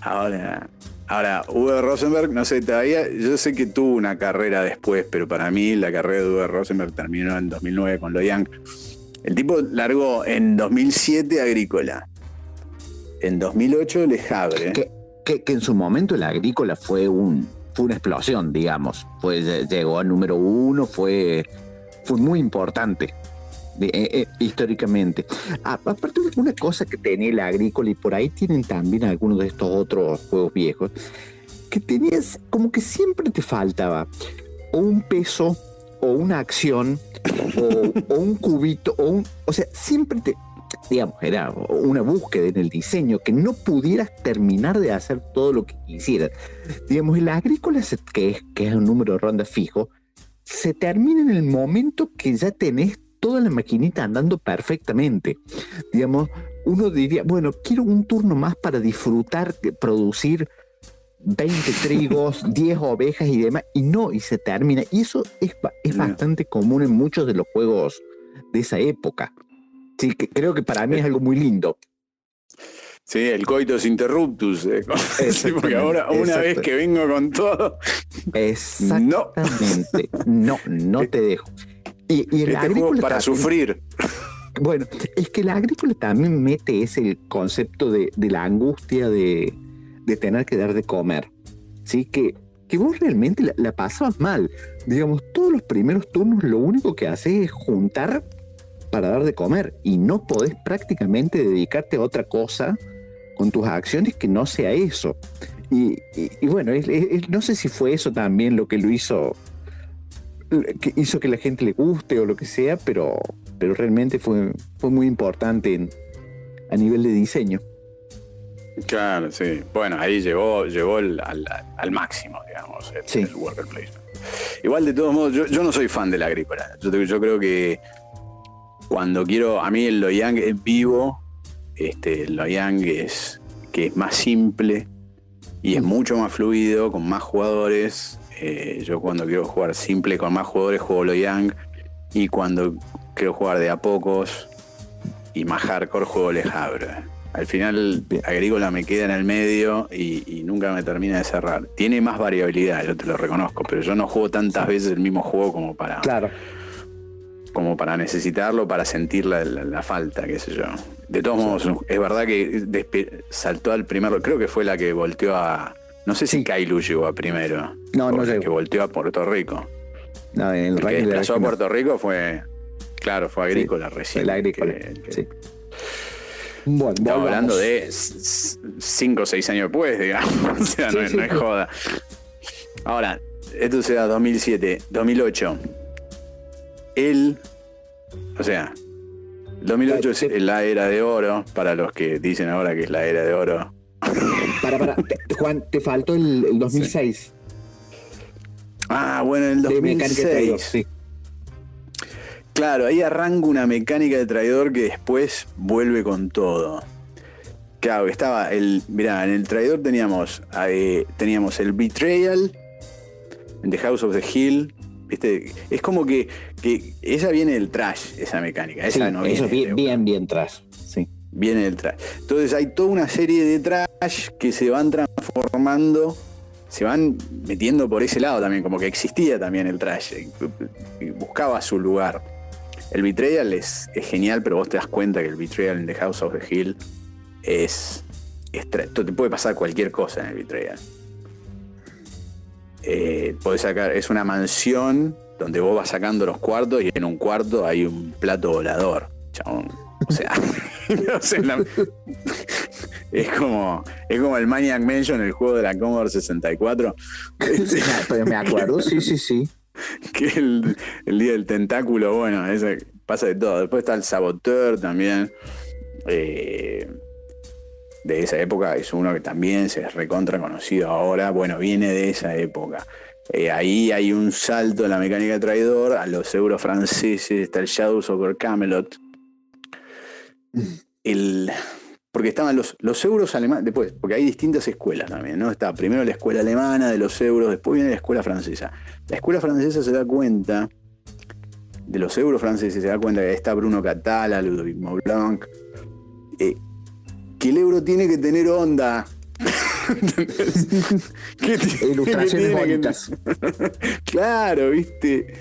Ahora, ahora, Uwe Rosenberg, no sé, todavía, yo sé que tuvo una carrera después, pero para mí la carrera de Uwe Rosenberg terminó en 2009 con Lo Young. El tipo largó en 2007 Agrícola, en 2008 Le Havre. Que, que, que en su momento el agrícola fue un fue una explosión, digamos. Fue, llegó al número uno, fue, fue muy importante eh, eh, históricamente. A- aparte, una cosa que tenía el agrícola, y por ahí tienen también algunos de estos otros juegos viejos, que tenías, como que siempre te faltaba un peso o una acción o, un cubito o un, o sea, siempre te, digamos, era una búsqueda en el diseño que no pudieras terminar de hacer todo lo que quisieras. Digamos, el agrícola, que es, que es un número de ronda fijo, se termina en el momento que ya tenés toda la maquinita andando perfectamente. Digamos, uno diría, bueno, quiero un turno más para disfrutar producir 20 trigos, 10 ovejas y demás, y no, y se termina. Y eso es, es No. bastante común en muchos de los juegos de esa época. Sí, que creo que para mí es algo muy lindo. Sí, el coitus interruptus. eh, sí, porque ahora, una vez que vengo con todo, Exactamente. No, no te dejo. Y, y el este agrícola para también- sufrir. Bueno, es que el agrícola también mete ese concepto de, de la angustia de, de tener que dar de comer. ¿Sí? Que, que vos realmente la, la pasabas mal. Digamos, todos los primeros turnos lo único que haces es juntar para dar de comer y no podés prácticamente dedicarte a otra cosa con tus acciones que no sea eso. Y, bueno, no sé si fue eso también lo que lo hizo, que hizo que la gente le guste o lo que sea, pero, pero realmente fue, fue muy importante a nivel de diseño. Claro, sí. Bueno, ahí llegó, llegó el- al, al máximo, digamos, el, Sí. el worker placement. Igual, de todos modos, yo, yo no soy fan del agrícola. Yo, creo que cuando quiero, a mí el Loyang es vivo, este, el Loyang es que es más simple y es mucho más fluido, con más jugadores. Eh, yo cuando quiero jugar simple con más jugadores juego Loyang y cuando quiero jugar de a pocos y más hardcore juego Le Havre. Al final Agrícola me queda en el medio y, y nunca me termina de cerrar. Tiene más variabilidad, yo te lo reconozco, pero yo no juego tantas veces el mismo juego como para, Claro. como para necesitarlo, para sentir la, la- la falta, qué sé yo. De todos modos, es verdad que saltó al primero, creo que fue la que volteó a... No sé si Sí. Kailu llegó a primero. No, no llegó. que volteó a Puerto Rico. No, en el El que ranking de desplazó a Puerto Rico fue... Claro, fue Agrícola recién. el agrícola. que- que- sí. Bueno, Estamos hablando de 5 o 6 años después, digamos. O sea, no, Sí, es- sí, no es joda. Ahora, esto será 2007, 2008. Él, o sea, 2008 es la era de oro, para los que dicen ahora que es la era de oro. Para, para. Te- Juan, te faltó el, el 2006 Ah, bueno, en el de mecánica de traidor, 2006. sí. Claro, ahí arranca una mecánica de traidor que después vuelve con todo. Claro, estaba el. Mirá, en el traidor teníamos. eh, teníamos el Betrayal. En The House of the Hill. ¿Viste? Es como que, que esa viene del trash, esa mecánica. Esa Sí, no viene eso bien, bien, bien tras. Sí. viene del trash. Entonces hay toda una serie de trash que se van transformando, se van metiendo por ese lado también, como que existía también el trash, y buscaba su lugar. El Betrayal es, genial, pero vos te das cuenta que el Betrayal en The House of the Hill es, es te puede pasar cualquier cosa en el Betrayal. Eh, podés sacar, es una mansión donde vos vas sacando los cuartos y en un cuarto hay un plato volador. Chabón. O sea, es como es como el Maniac Mansion, el juego de la Commodore 64, Pero me acuerdo, sí, sí, sí. que el, el día del tentáculo, bueno, ese pasa de todo. Después está el Saboteur también. eh, de esa época es uno que también se es recontra conocido ahora. Bueno, viene de esa época. Eh, ahí hay un salto en la mecánica de traidor a los euros franceses, está el Shadows over Camelot. El, porque estaban los, los euros alemanes, después, porque hay distintas escuelas también, ¿no? Está primero la escuela alemana de los euros, después viene la escuela francesa. La escuela francesa se da cuenta, de los euros franceses, se da cuenta que ahí está Bruno Catala, Ludovic Maublanc, eh, que el euro tiene que tener onda. Tiene- Ilustraciones que- bonitas. claro, viste.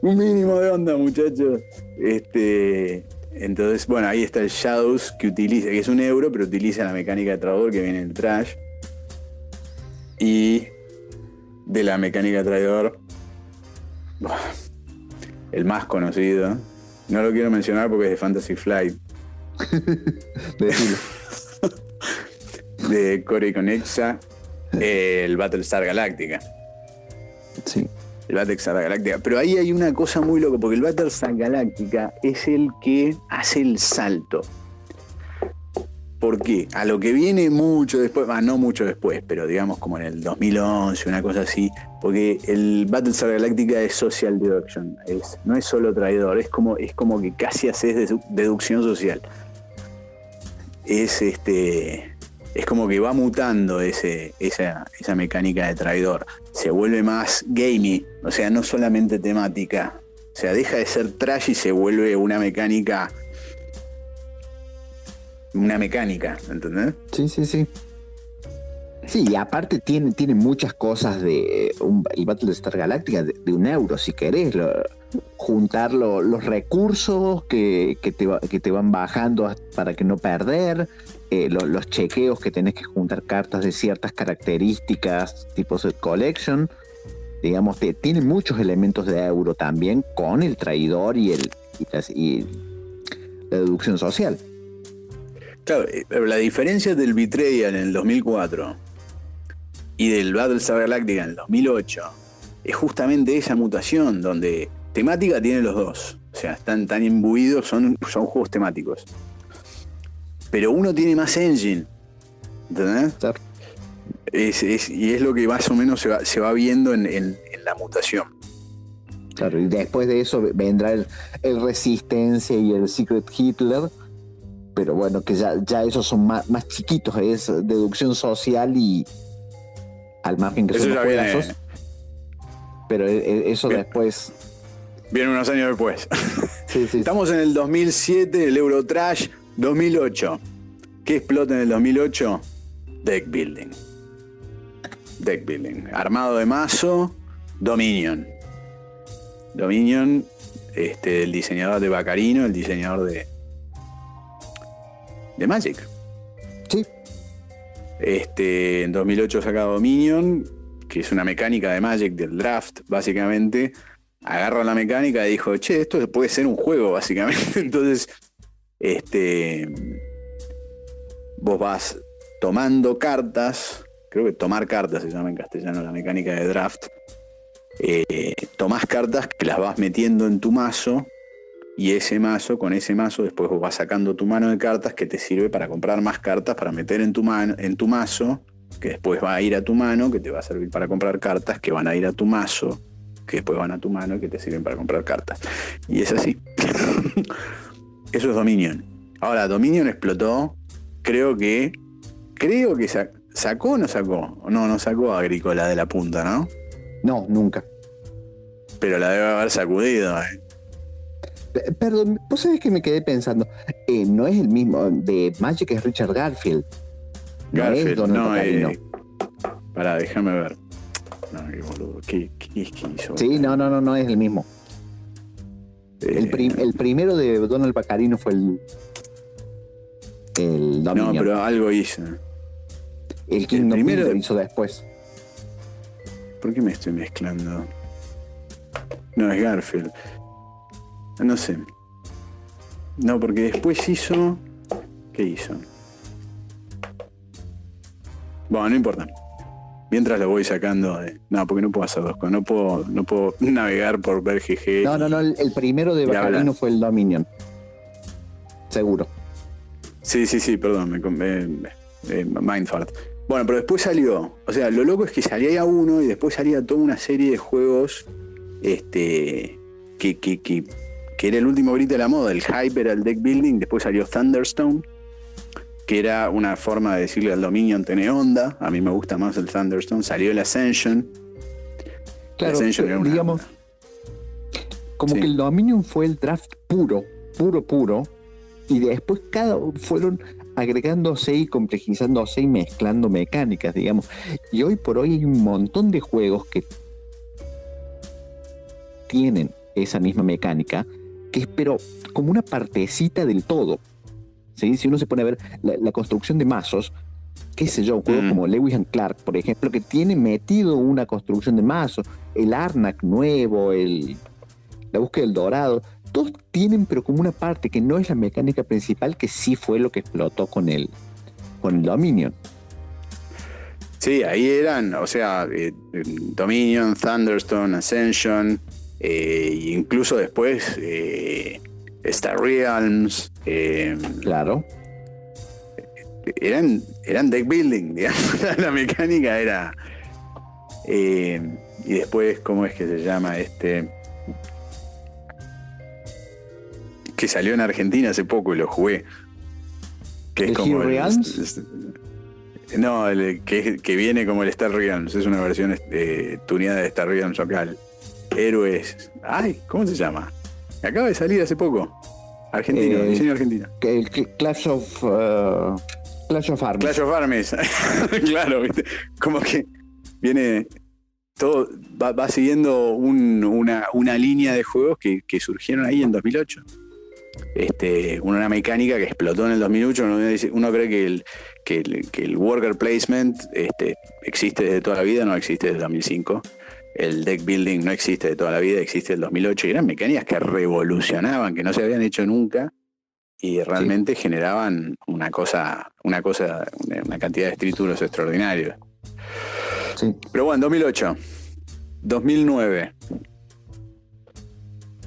Un mínimo de onda, muchachos. Este, entonces, bueno, ahí está el Shadows que utiliza, que es un euro, pero utiliza la mecánica de traidor que viene en el trash. Y de la mecánica de traidor, el más conocido. No lo quiero mencionar porque es de Fantasy Flight, de Corey Conexa. el Battlestar Galactica. Sí. El Battlestar Galactica. Pero ahí hay una cosa muy loca, porque el Battlestar Galactica es el que hace el salto. ¿Por qué? A lo que viene mucho después, ah, no mucho después, pero digamos como en el 2011, una cosa así, porque el Battlestar Galactica es social deduction, es, no es solo traidor, es como, es como que casi haces dedu- deducción social. Es este. Es como que va mutando ese, esa, esa mecánica de traidor. Se vuelve más gamey, o sea, no solamente temática. O sea, deja de ser trash y se vuelve una mecánica. Una mecánica, ¿entendés? Sí, sí, sí. Sí, y aparte tiene, tiene muchas cosas de un- el Battle de Star Galactica, de, de un euro, si querés. juntar lo- los recursos que, que te, que te van bajando para que no perder, eh, lo- los chequeos que tenés que juntar cartas de ciertas características, tipo set collection. Digamos, te- tiene muchos elementos de euro también con el traidor y, el, y la deducción social. Claro, eh, pero la diferencia del Betrayal en el 2004 y del Battlestar Galactica en el 2008 es justamente esa mutación donde temática tiene los dos. O sea, están tan imbuidos, son, son juegos temáticos. Pero uno tiene más engine. ¿Entendés? Claro. Es- es- y es lo que más o menos se va, se va viendo en, en- en la mutación. Claro, y después de eso vendrá el, el Resistencia y el Secret Hitler, pero bueno, que ya, ya esos son más, más chiquitos, es deducción social y al margen que Eso son los viene, juegazos, pero e- e- eso Bien. después... viene unos años después. Sí, sí, Estamos en el 2007, el Eurotrash 2008. ¿Qué explota en el 2008? Deck building. Deck building. Armado de mazo, Dominion. Dominion, este, el diseñador de Bacarino, el diseñador de. de Magic. sí, Este, en 2008 saca Dominion, que es una mecánica de Magic del draft, básicamente. Agarra la mecánica y dijo, che, esto puede ser un juego, básicamente. Entonces, este, vos vas tomando cartas, creo que tomar cartas se llama en castellano la mecánica de draft. Eh, tomás cartas que las vas metiendo en tu mazo y ese mazo, con ese mazo, después vos vas sacando tu mano de cartas que te sirve para comprar más cartas para meter en tu, en tu mazo, que después va a ir a tu mano, que te va a servir para comprar cartas, que van a ir a tu mazo, que después van a tu mano, que te sirven para comprar cartas. Y es así. Eso es Dominion. Ahora, Dominion explotó, creo que, creo que sa- sacó o no sacó. No, no sacó a Agrícola de la punta, ¿no? no, nunca. Pero la debe haber sacudido, ¿eh? Perdón, vos sabés que me quedé pensando, eh, no es el mismo, de Magic es Richard Garfield. No es Garfield, no, eh, pará, déjame ver. No, qué boludo. ¿Qué, qué, que hizo? Sí, no, no, no, no es el mismo. El, Eh, prim- el primero de Donald Baccarino fue el. El no, Dominion. pero algo hizo. el Kingdom primero- lo hizo después. ¿Por qué me estoy mezclando? No, es Garfield. No sé. No, porque después hizo. ¿Qué hizo? Bueno, no importa. Mientras lo voy sacando de. No, porque no puedo hacer dos cosas. No puedo, no puedo navegar por ver GG. No, no, no, el, el primero de habla. fue el Dominion. Seguro. Sí, sí, sí, perdón, me, eh, Mindfart. Bueno, pero después salió. O sea, lo loco es que salía uno y después salía toda una serie de juegos. Este. Que, que, que, que era el último grito de la moda. El hype era el deck building. Después salió Thunderstone. Que era una forma de decirle al Dominion tiene onda. A mí me gusta más el Thunderstone. Salió el Ascension. Claro, Ascension era una- digamos, como Sí. que el Dominion fue el draft puro, puro, puro. Y después cada fueron agregándose y complejizándose y mezclando mecánicas, digamos. Y hoy por hoy hay un montón de juegos que tienen esa misma mecánica, que es pero como una partecita del todo. ¿Sí? Si uno se pone a ver la, la construcción de mazos, qué sé yo, un juego Mm. como Lewis and Clark, por ejemplo, que tiene metido una construcción de mazos, el Arnak nuevo, el, la búsqueda del dorado, todos tienen pero como una parte que no es la mecánica principal, que sí fue lo que explotó con el, con el Dominion. Sí, ahí eran, o sea, eh, Dominion, Thunderstone, Ascension, eh, incluso después eh, Star Realms. eh, Claro. eran, eran deck building, digamos. La mecánica era. eh, y después, ¿cómo es que se llama este? Que salió en Argentina hace poco y lo jugué. Que ¿El es como. El- Realms? es- no, el que, que viene como el Star Realms. Es una versión eh, tuneada de Star Realms local. Héroes. Ay, ¿cómo se llama? Acaba de salir hace poco. Argentino, Eh, diseño argentino. Que El cl- Clash of uh, Clash of Arms. Clash of Arms. claro, ¿viste? Como que viene. Todo va, va siguiendo un- una, una línea de juegos que, que surgieron ahí en 2008. Este, una mecánica que explotó en el 2008. Uno, dice- uno cree que el, que, el, que el worker placement este, existe desde toda la vida, no existe desde 2005. El deck building no existe de toda la vida, existe el 2008. Y eran mecánicas que revolucionaban, que no se habían hecho nunca y realmente generaban una cosa, una cosa, una una cantidad de escrituros extraordinarios. Sí. Pero bueno, 2008, 2009,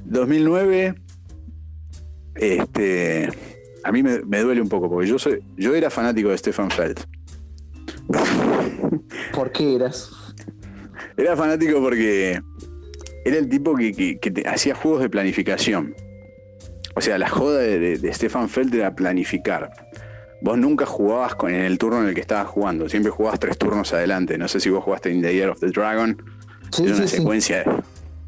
2009, este, a mí me, me duele un poco porque yo soy, yo era fanático de Stefan Feld. ¿Por qué eras? Era fanático porque era el tipo que, que- que te- hacía juegos de planificación. O sea, la joda de, de- de Stefan Feld era planificar. Vos nunca jugabas con, en el turno en el que estabas jugando, siempre jugabas tres turnos adelante. No sé si vos jugaste in the Year of the Dragon. Sí, Era una sí, sí. secuencia de,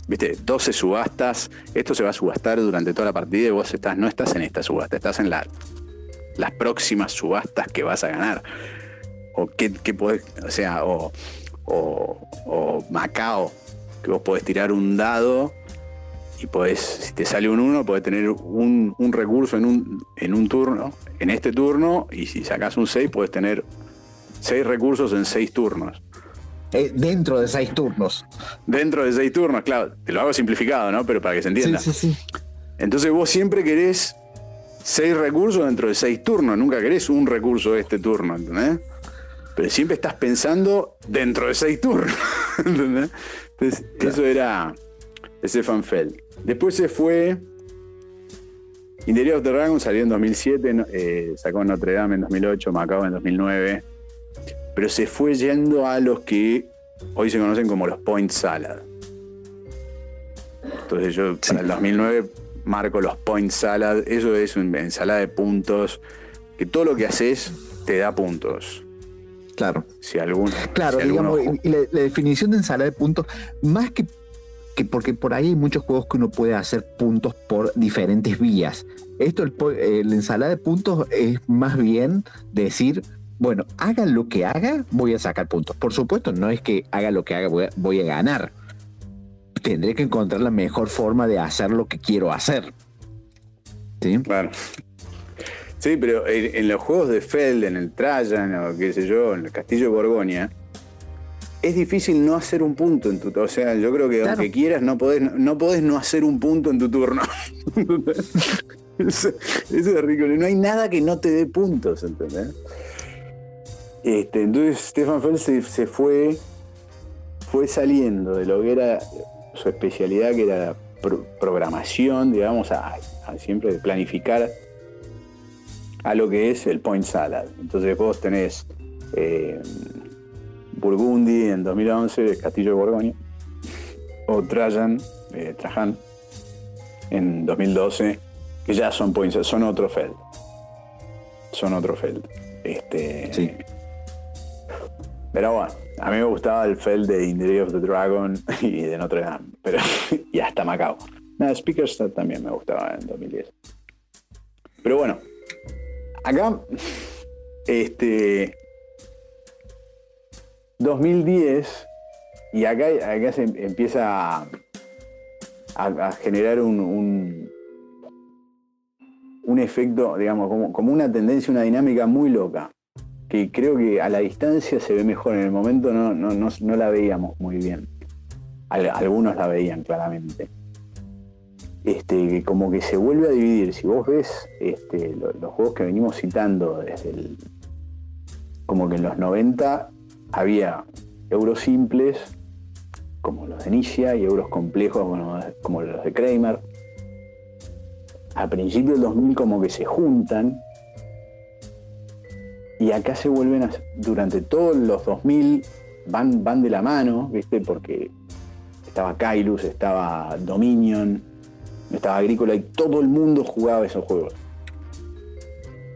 viste, 12 subastas. Esto se va a subastar durante toda la partida y vos estás, no estás en esta subasta, estás en la, las próximas subastas que vas a ganar. O qué, qué podés, o sea, o, o, o Macao, que vos podés tirar un dado y podés, si te sale un 1, podés tener un, un recurso en un, en un turno, en este turno, y si sacás un 6, podés tener 6 recursos en 6 turnos. Eh, dentro de seis turnos. Dentro de 6 turnos, claro, te lo hago simplificado, ¿no? Pero para que se Sí, entienda. sí, sí. Entonces vos siempre querés 6 recursos dentro de 6 turnos, nunca querés un recurso este turno, ¿entendés? Pero siempre estás pensando dentro de 6 turnos, ¿entendés? Entonces, eso era Stefan Feld. Después se fue. Interior of the Dragon salió en 2007, no- eh, sacó Notre Dame en 2008, Macao en 2009. Pero se fue yendo a los que hoy se conocen como los Point Salad. Entonces yo para el 2009 marco los Point Salad. Eso es una ensalada de puntos. Que todo lo que haces te da puntos. Claro. Si algún, Claro, si alguno digamos, la, la definición de ensalada de puntos, más que, que porque por ahí hay muchos juegos que uno puede hacer puntos por diferentes vías. Esto, el, eh, la ensalada de puntos es más bien decir, bueno, haga lo que haga, voy a sacar puntos. Por supuesto, no es que haga lo que haga, voy a, voy a ganar. Tendré que encontrar la mejor forma de hacer lo que quiero hacer. ¿Sí? Claro. Sí, pero en, en los juegos de Feld, en el Trajan o qué sé yo, en el Castillo de Borgoña, es difícil no hacer un punto en tu O sea, yo creo que Claro. aunque quieras, no podés, no podés no hacer un punto en tu turno. eso, eso es ridículo. No hay nada que no te dé puntos, ¿entendés? Este, entonces Stefan Feld se, se fue, fue saliendo de lo que era su especialidad, que era la pro- programación, digamos, a, a siempre de planificar a lo que es el point salad. Entonces vos tenés eh, Burgundy en 2011, el Castillo de Borgoña, o Trajan, eh, Trajan en 2012, que ya son point salad, son otro Feld. Son otro Feld. Este, Sí. Pero bueno, a mí me gustaba el Feld de In the Day of the Dragon y de Notre Dame, pero, y hasta Macao. Nada, Speakerstad también me gustaba en 2010. Pero bueno, acá, este, 2010, y acá, acá se empieza a, generar un, un, efecto, digamos, como, una tendencia, una dinámica muy loca que creo que a la distancia se ve mejor. En el momento no, no, no, no la veíamos muy bien. Al- algunos la veían claramente. Este, como que se vuelve a dividir. Si vos ves este, lo- los juegos que venimos citando desde el. como que en los 90 había euros simples, como los de Nicia, y euros complejos, como los de Kramer. A principios del 2000 como que se juntan, y acá se vuelven a, durante todos los 2000 van, van de la mano, ¿viste? Porque estaba Kailus, estaba Dominion, estaba Agrícola y todo el mundo jugaba esos juegos.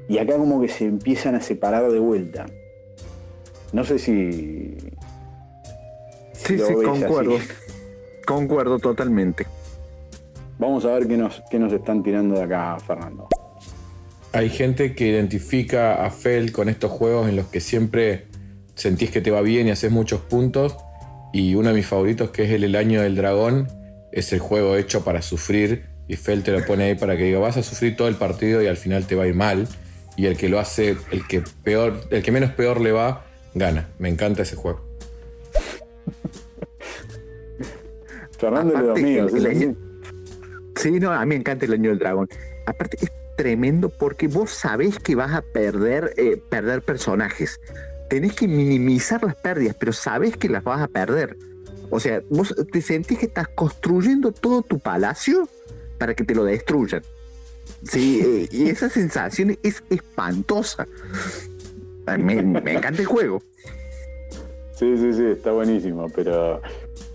Y acá como que se empiezan a separar de vuelta. No sé si... Sí, sí, concuerdo. Concuerdo totalmente. Vamos a ver qué nos, qué nos están tirando de acá, Fernando. Hay gente que identifica a Fel con estos juegos en los que siempre sentís que te va bien y haces muchos puntos. Y uno de mis favoritos, que es el El Año del Dragón, es el juego hecho para sufrir. Y Fel te lo pone ahí para que diga, vas a sufrir todo el partido y al final te va a ir mal. Y el que lo hace, el que peor, el que menos peor le va, gana. Me encanta ese juego. Fernando de los míos. Sí, no, a mí me encanta el año del dragón. Aparte, es tremendo porque vos sabés que vas a perder, eh, perder personajes. Tenés que minimizar las pérdidas, pero sabés que las vas a perder. O sea, vos te sentís que estás construyendo todo tu palacio para que te lo destruyan. Sí, eh, y esa sensación es espantosa. Me, me encanta el juego. Sí, sí, sí, está buenísimo, pero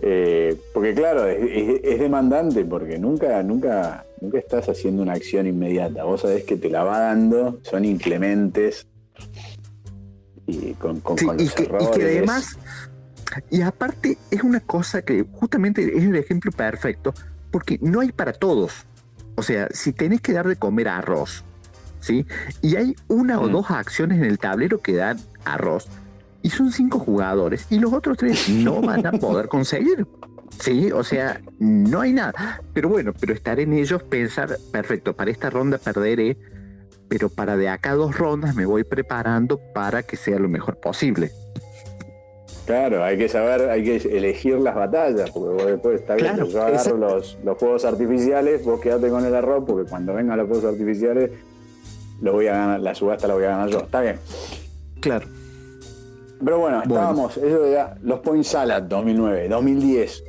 eh, porque claro, es, es, demandante porque nunca, nunca, nunca estás haciendo una acción inmediata. Vos sabés que te la va dando, son inclementes y con, con, Sí, con y, que, y que además, y aparte es una cosa que justamente es el ejemplo perfecto, porque no hay para todos. O sea, si tenés que dar de comer arroz, ¿sí? Y hay una o Mm. dos acciones en el tablero que dan arroz, y son cinco jugadores, y los otros tres no van a poder conseguir. Sí, o sea, no hay nada. Pero bueno, pero estar en ellos, pensar, perfecto, para esta ronda perderé, pero para de acá dos rondas me voy preparando para que sea lo mejor posible. Claro, hay que saber, hay que elegir las batallas, porque vos después está bien, Claro, yo agarro los, los juegos artificiales, vos quedate con el arroz, porque cuando vengan los juegos artificiales, lo voy a ganar, la subasta la voy a ganar yo. Está bien. Claro. Pero bueno, Bueno. estábamos, eso era los Point Salad 2009, 2010.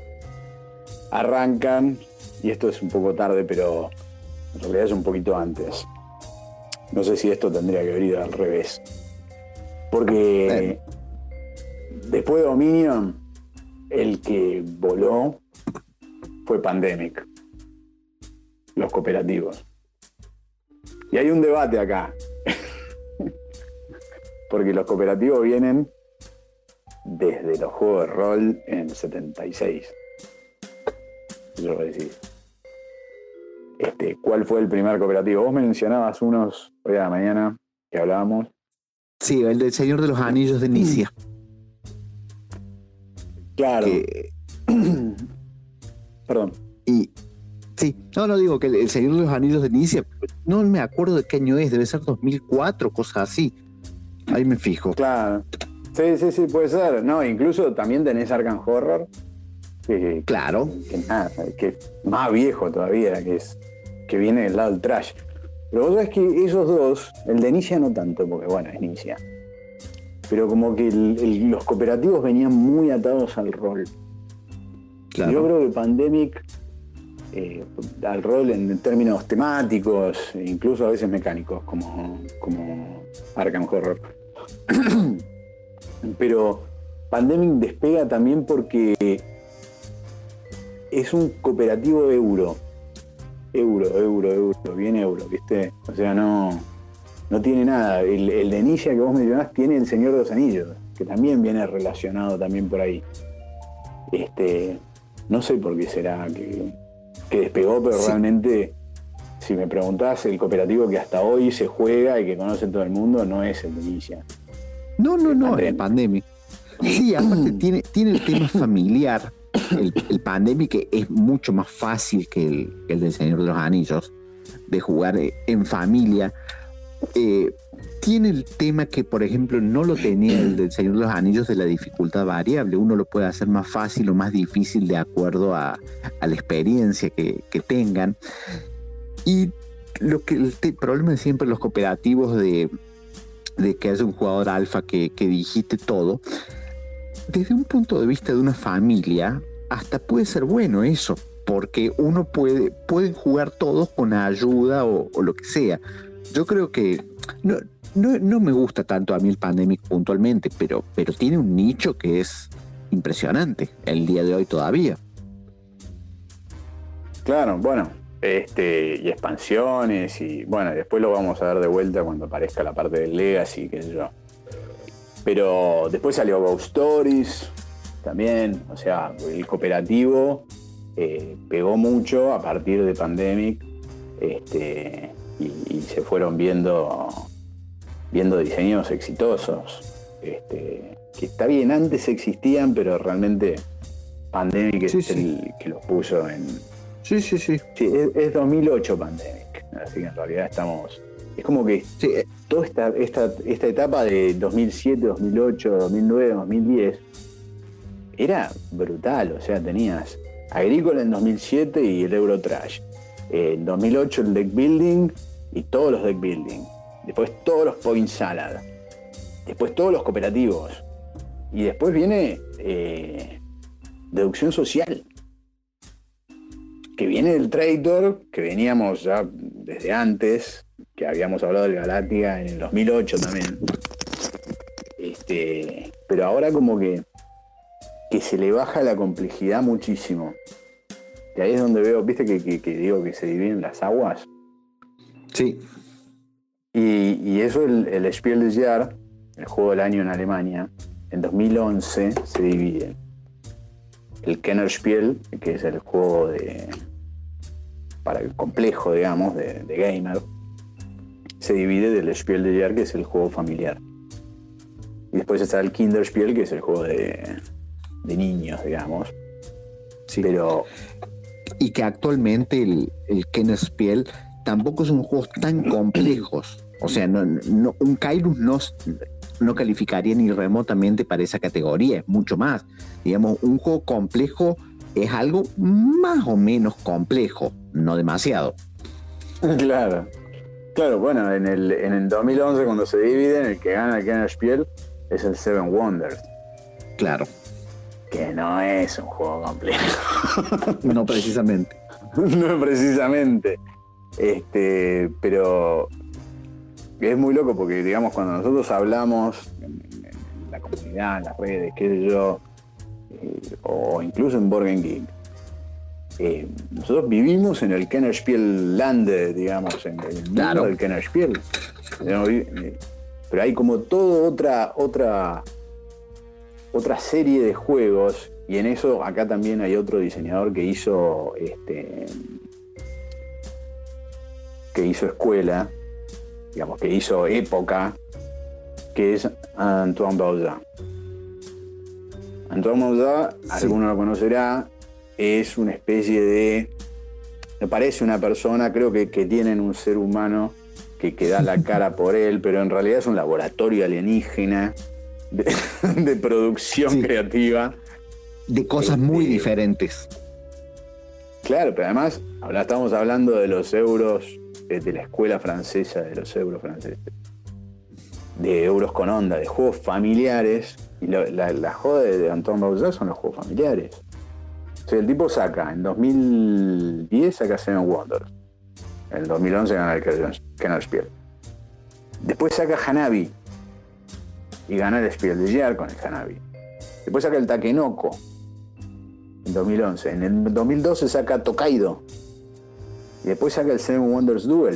Arrancan, y esto es un poco tarde, pero en realidad es un poquito antes. No sé si esto tendría que haber ido al revés. Porque después de Dominion, el que voló fue Pandemic. Los cooperativos. Y hay un debate acá. Porque los cooperativos vienen desde los juegos de rol en el 76. Yo lo decir. Este, ¿Cuál fue el primer cooperativo? Vos mencionabas unos hoy a la mañana que hablábamos. Sí, el del Señor de los Anillos de Nicia. Claro. que- Perdón. y sí, no, no digo que el, el Señor de los Anillos de Nicia, no me acuerdo de qué año es, debe ser 2004, cosas así. Ahí me fijo. Claro. Sí, sí, sí, puede ser. No, incluso también tenés Arkham Horror. Que, Claro. que nada, que es más viejo todavía, que es que viene del lado del trash. Pero vos sabés que esos dos, el de Inicia no tanto, porque bueno, es Inicia. Pero como que el- el- los cooperativos venían muy atados al rol. Claro. Yo creo que Pandemic, eh, al rol en términos temáticos, e incluso a veces mecánicos, como, como Arkham Horror. Pero Pandemic despega también porque es un cooperativo euro. Euro, euro, euro, bien euro, ¿viste? O sea, no, no tiene nada. El, el de que vos mencionás tiene el Señor de los Anillos, que también viene relacionado también por ahí. Este, no sé por qué será que, que despegó, pero Sí. realmente, si me preguntás, el cooperativo que hasta hoy se juega y que conoce todo el mundo no es el de Inicia. No, no, no, el pandemia. Sí, aparte tiene, tiene el tema familiar. El, el que es mucho más fácil que el, el del Señor de los Anillos, de jugar en familia. Eh, tiene el tema que, por ejemplo, no lo tenía el del Señor de los Anillos de la dificultad variable. Uno lo puede hacer más fácil o más difícil de acuerdo a, la experiencia que, tengan. Y lo que el problema de siempre los cooperativos de, de que haya un jugador alfa que, que dijiste todo, desde un punto de vista de una familia, hasta puede ser bueno eso, porque uno puede, pueden jugar todos con ayuda o lo que sea. Yo creo que no, no, no, me gusta tanto a mí el Pandemic puntualmente, pero, pero tiene un nicho que es impresionante el día de hoy todavía. Claro, bueno, este, y expansiones, y bueno, después lo vamos a ver de vuelta cuando aparezca la parte del Legacy, qué sé yo. Pero después salió Ghost Stories también, o sea, el cooperativo eh, pegó mucho a partir de Pandemic este, y, y, se fueron viendo, viendo diseños exitosos. Este, que está bien, antes existían, pero realmente Pandemic sí, es sí. el que los puso en, Sí, sí, sí. Sí, es, es, 2008 Pandemic. Así que en realidad estamos. Es como que sí. toda esta, esta, esta etapa de 2007, 2008, 2009, 2010 era brutal. O sea, tenías Agrícola en 2007 y el Eurotrash. En 2008 el deck building y todos los deck building. Después todos los point salad. Después todos los cooperativos. Y después viene eh, deducción social que viene del Traitor, que veníamos ya desde antes, que habíamos hablado del Galatia en el 2008 también. Este, pero ahora como que, que se le baja la complejidad muchísimo. Y ahí es donde veo, viste que digo que se dividen las aguas. Sí. Y, y eso el, el Spiel des Jahres, el juego del año en Alemania, en 2011 se divide. El Kennerspiel, que es el juego de, para el complejo, digamos, de, de, gamer, se divide del Spiel de Jahr, que es el juego familiar. Y después está el Kinderspiel, que es el juego de, de niños, digamos. Sí. Pero. Y que actualmente el, el Kennerspiel tampoco son juegos tan complejos. O sea, no, no, un Kairus no, no calificaría ni remotamente para esa categoría, es mucho más. Digamos, un juego complejo es algo más o menos complejo, no demasiado. Claro. Claro, bueno, en el, en el 2011 cuando se dividen, el que gana el Kennerspiel es el Seven Wonders. Claro. Que no es un juego complejo. no precisamente. no precisamente. Este, pero es muy loco porque, digamos, cuando nosotros hablamos en, en la comunidad, en las redes, qué sé yo, eh, o incluso en Borgen Geek, eh, nosotros vivimos en el Kennerspiel Land, digamos, en el mundo Claro. del Kennerspiel. Eh, Pero hay como toda otra, otra, otra serie de juegos, y en eso acá también hay otro diseñador que hizo este que hizo escuela, digamos, que hizo época, que es Antoine Bauzin. Antoine Bauzin, alguno lo conocerá, es una especie de. Me parece una persona, creo que, que tienen un ser humano que, que da la cara por él, pero en realidad es un laboratorio alienígena de, de producción Sí. creativa. De cosas muy Este, diferentes. Claro, pero además habla- estamos hablando de los euros, de la escuela francesa, de los euros franceses, de euros con onda, de juegos familiares. Y la, la, joda de, Antoine Bauzin son los juegos familiares. El tipo saca, en 2010 saca Seven Wonders. En el 2011 gana el Kenner Spiel. Después saca Hanabi. Y gana el Spiel de Jahr con el Hanabi. Después saca el Takenoko en 2011. En el 2012 saca Tokaido. Y después saca el Seven Wonders Duel.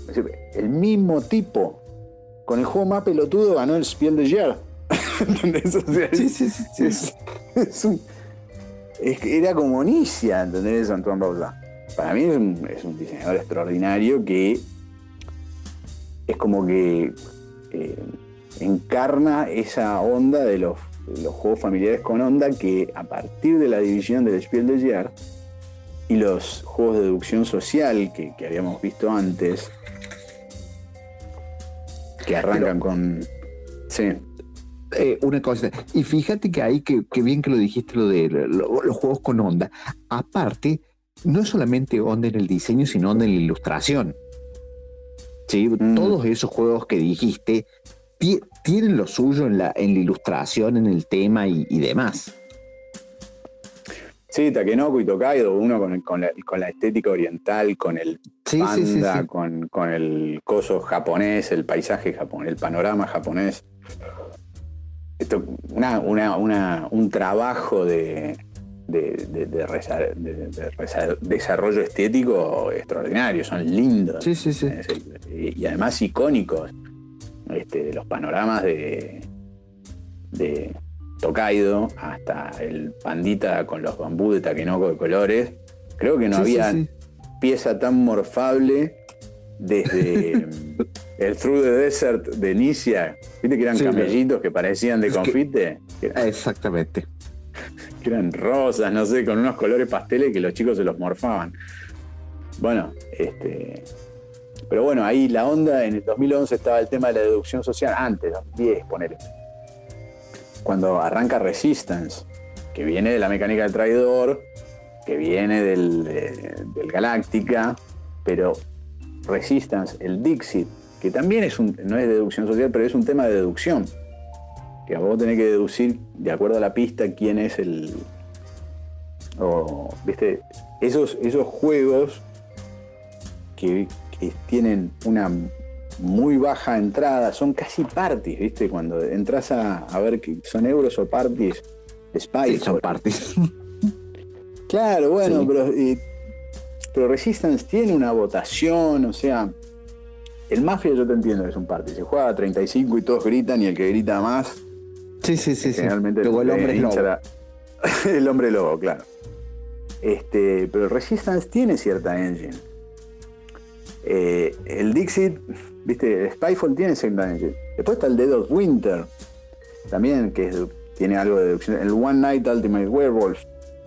Es decir, el mismo tipo. Con el juego más pelotudo ganó el Spiel de Jahr. ¿Entendés? O sea, Sí, sí, sí, sí. es, es un- es que era como Nicia, ¿entendés? Antoine Bauzin. Para mí es un, es un diseñador extraordinario que es como que eh, encarna esa onda de los, de los juegos familiares con onda que a partir de la división del Spiel de Jahr y los juegos de deducción social que, que habíamos visto antes, que arrancan con... Sí, Eh, una cosa, y fíjate que ahí, que, que bien que lo dijiste, lo de lo- los juegos con onda. Aparte, no es solamente onda en el diseño, sino onda en la ilustración. ¿Sí? Mm. Todos esos juegos que dijiste ti- tienen lo suyo en la, en la ilustración, en el tema y, y demás. Sí, Takenoko y Tokaido, uno con, con la, con la estética oriental, con el Sí, sí, sí, panda, sí. Con, con el coso japonés, el paisaje japonés, el panorama japonés. Esto, una, una- una- un trabajo de, de- de- de resa- de- de resa- desarrollo estético extraordinario, son lindos. Sí, sí, sí. Y además icónicos. Este, los panoramas de, de Tokaido hasta el pandita con los bambú de Takenoko de colores. Creo que no Sí, había sí. pieza tan morfable desde el Through the Desert de Nicia. ¿Viste que eran camellitos que parecían de confite? Que, Exactamente. que eran rosas, no sé, con unos colores pasteles que los chicos se los morfaban. Bueno, este. Pero bueno, ahí la onda, en el 2011 estaba el tema de la deducción social, antes, 2010, ponele. Cuando arranca Resistance, que viene de la mecánica del traidor, que viene del, Galáctica, pero Resistance, el Dixit, que también es un, no es deducción social, pero es un tema de deducción. Que vos tenés que deducir, de acuerdo a la pista, quién es el. O, ¿viste? Esos, esos juegos que tienen una muy baja entrada, son casi parties, ¿viste? Cuando entras a, a ver que son euros o parties, Spy Sí, son partes. Claro, bueno, Sí. pero, eh, pero Resistance tiene una votación, o sea, el Mafia yo te entiendo que es un party, se juega a 35 y todos gritan y el que grita más, Sí, sí, sí. sí. generalmente Luego el hombre lobo. la- el hombre lobo, claro. Este, pero Resistance tiene cierta engine. Eh, el Dixit, viste, el Spyfall tiene cierta engine. Después está el Dead of Winter, también, que es- tiene algo de deducción. El One Night Ultimate Werewolf,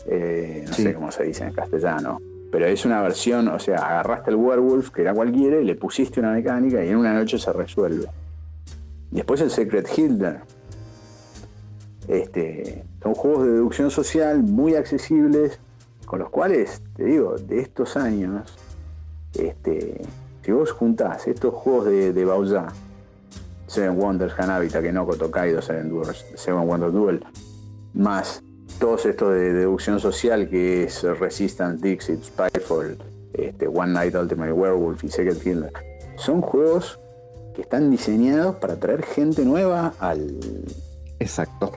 eh, no Sí. sé cómo se dice en castellano, pero es una versión, o sea, agarraste el Werewolf, que era cualquiera, y le pusiste una mecánica y en una noche se resuelve. Después el Secret Hitler. Este, son juegos de deducción social muy accesibles, con los cuales, te digo, de estos años, este, si vos juntás estos juegos de, de Bauza, Seven Wonders, Hanabi, Takenoko, Tokaido, Seven, Duels, Seven Wonders Duel, más todos estos de deducción social que es Resistance, Dixit, Spyfall, este, One Night Ultimate Werewolf y Secret Hitler, son juegos que están diseñados para traer gente nueva al, Exacto.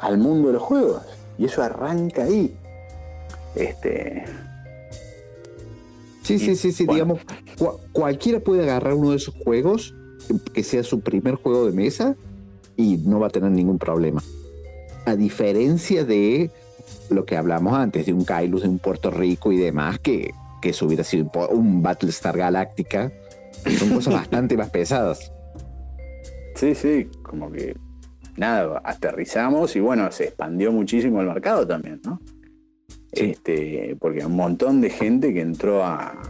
al mundo de los juegos. Y eso arranca ahí. Este, Sí, sí, sí, sí. Bueno. Digamos, cua- cualquiera puede agarrar uno de esos juegos, que sea su primer juego de mesa, y no va a tener ningún problema. A diferencia de lo que hablamos antes, de un Kailus, de un Puerto Rico y demás, que, que eso hubiera sido un Battlestar Galáctica. Son cosas bastante más pesadas. sí, sí, como que nada, aterrizamos y bueno, se expandió muchísimo el mercado también, ¿no? Este, porque un montón de gente que entró a.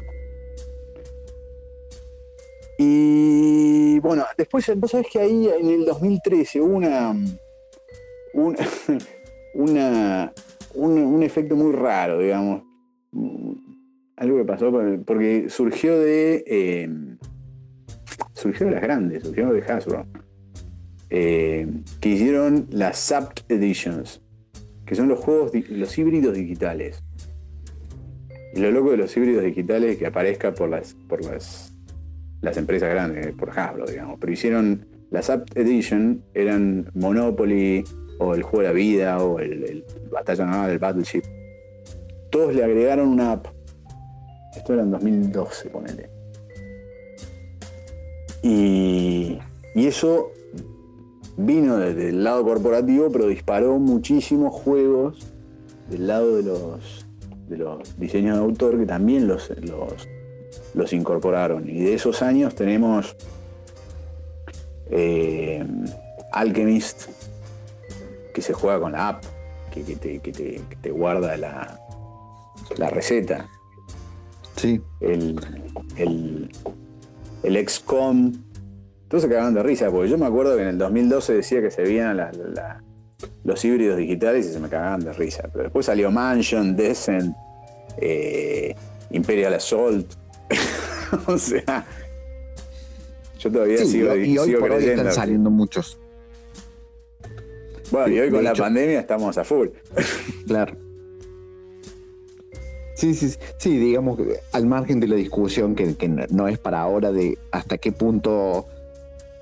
Y bueno, después, vos sabés que ahí en el 2013 hubo una. un- una un, efecto muy raro, digamos. Algo que pasó por- porque surgió de. eh, surgió de las grandes, surgió de Hasbro. eh, que hicieron las Zapped Editions, que son los juegos, los híbridos digitales. Y lo loco de los híbridos digitales es que aparezca por las, por las, las empresas grandes, por Hasbro, digamos. Pero hicieron las Zapped Edition, eran Monopoly, o el juego de la vida, o el, el Batalla Naval, el Battleship. Todos le agregaron una app. Esto era en 2012, ponele. Y, y eso vino desde el lado corporativo, pero disparó muchísimos juegos del lado de los, de los diseños de autor que también los, los, los incorporaron. Y de esos años tenemos eh, Alchemist, que se juega con la app, que, que te, que te- que te guarda la, la receta Sí. el, el, el XCOM. Todos se cagaban de risa, porque yo me acuerdo que en el 2012 decía que se veían la- la- los híbridos digitales y se me cagaban de risa. Pero después salió Mansion, Descent, eh, Imperial Assault. o sea, Yo todavía Sí, sigo, y, hoy sigo por hoy creyendo. están saliendo muchos. Bueno, y hoy de con la hecho. pandemia estamos a full. Claro. Sí, sí, sí, digamos que al margen de la discusión que, no es para ahora de hasta qué punto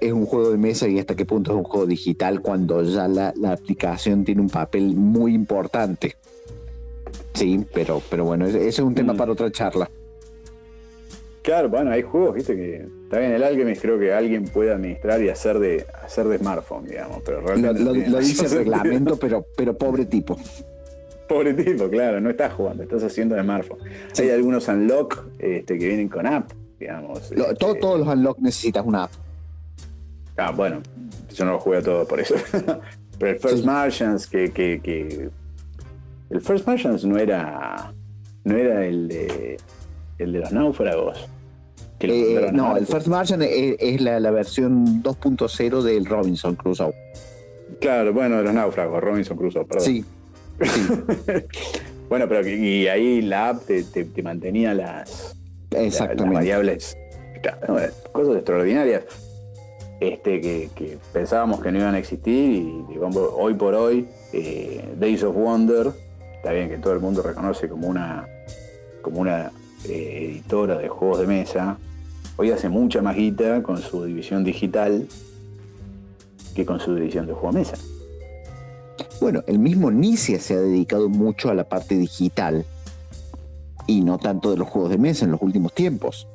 es un juego de mesa y hasta qué punto es un juego digital cuando ya la, la aplicación tiene un papel muy importante. Sí, pero, pero bueno, ese es un tema Mm. para otra charla. Claro, bueno, hay juegos, viste, que también el Alchemist creo que alguien puede administrar y hacer de, hacer de smartphone, digamos, pero Lo, realmente. dice el reglamento, pero, pero pobre tipo. Pobre tipo, claro, no estás jugando, estás haciendo de smartphone. Sí. Hay algunos unlock este, que vienen con app, digamos. Lo- este, todo- todos los unlock necesitas una app. Ah, bueno, yo no lo juego todo por eso. Pero el First. Martians, que, que, que- El First Martians no era. No era el de. El de los náufragos. Que Eh, a no, el. First Martian es, es la, la versión 2.0 del Robinson Crusoe. Claro, bueno, de los náufragos, Robinson Crusoe, perdón. Sí, bueno, pero que- y ahí la app te, te- te mantenía las, la- las variables. Cosas extraordinarias. Este, que, pensábamos que no iban a existir y hoy por hoy, eh, Days of Wonder, está bien que todo el mundo reconoce como una, como una eh, editora de juegos de mesa, hoy hace mucha más guita con su división digital que con su división de juego de mesa. Bueno, el mismo Nicia se ha dedicado mucho a la parte digital y no tanto de los juegos de mesa en los últimos tiempos.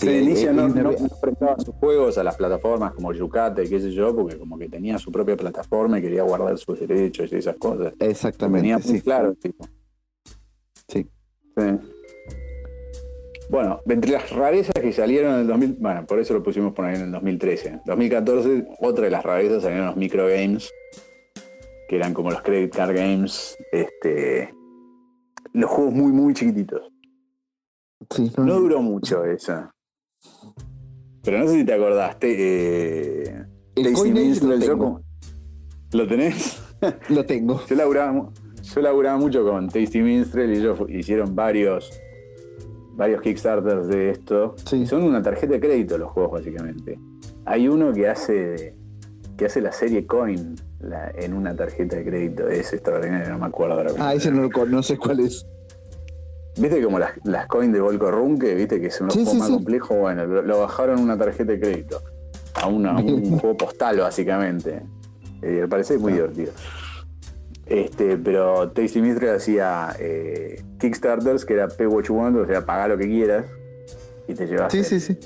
Sí, él- no, no- no prestaba sus juegos a las plataformas como Yucate, qué sé yo, porque como que tenía su propia plataforma y quería guardar sus derechos y esas cosas. Exactamente, tenía muy sí. claro tipo. Sí. Sí. Bueno, de entre las rarezas que salieron en el 2000, bueno, por eso lo pusimos por ahí en el 2013. 2014, otra de las rarezas salieron los microgames, que eran como los credit card games, este, los juegos muy, muy chiquititos. Sí, no- No duró mucho esa. Pero no sé si te acordaste. Eh, el Minstrel, lo yo tengo. como- ¿Lo tenés? Lo tengo. Yo laburaba, mu- yo laburaba mucho con Tasty Minstrel y ellos fu- hicieron varios varios Kickstarters de esto. Sí. Son una tarjeta de crédito los juegos, básicamente. Hay uno que hace que hace la serie Coin la- en una tarjeta de crédito. Es extraordinario, no me acuerdo ahora. Ah, ese no lo conoce cuál es. ¿Viste como las, las coins de Volco Runke? ¿Viste que es un Sí, juego sí, más sí. complejo? Bueno, lo, lo bajaron una tarjeta de crédito. A, una- a un juego postal, básicamente. Eh, me parece muy divertido. Este, pero Tasty Mistress hacía eh, Kickstarters, que era Pay What You Want, o sea, paga lo que quieras y te llevas Sí, sí, sí.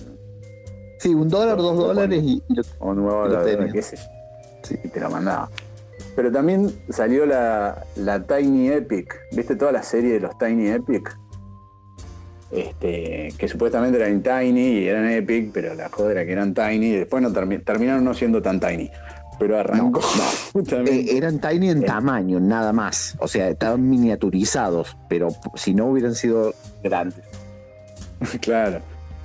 Sí, un dólar, dos dólares y, y lo- un nuevo Lo la- tenía. qué sé yo. Sí. y te lo mandaba. Pero también salió la, la Tiny Epic. ¿Viste toda la serie de los Tiny Epic? Este, que supuestamente eran Tiny y eran Epic, pero la joda era que eran Tiny y después no termi- terminaron no siendo tan Tiny. Pero arrancó. Eh, eran tiny en Eh. tamaño, nada más. O sea, estaban miniaturizados, pero si no hubieran sido grandes. Claro.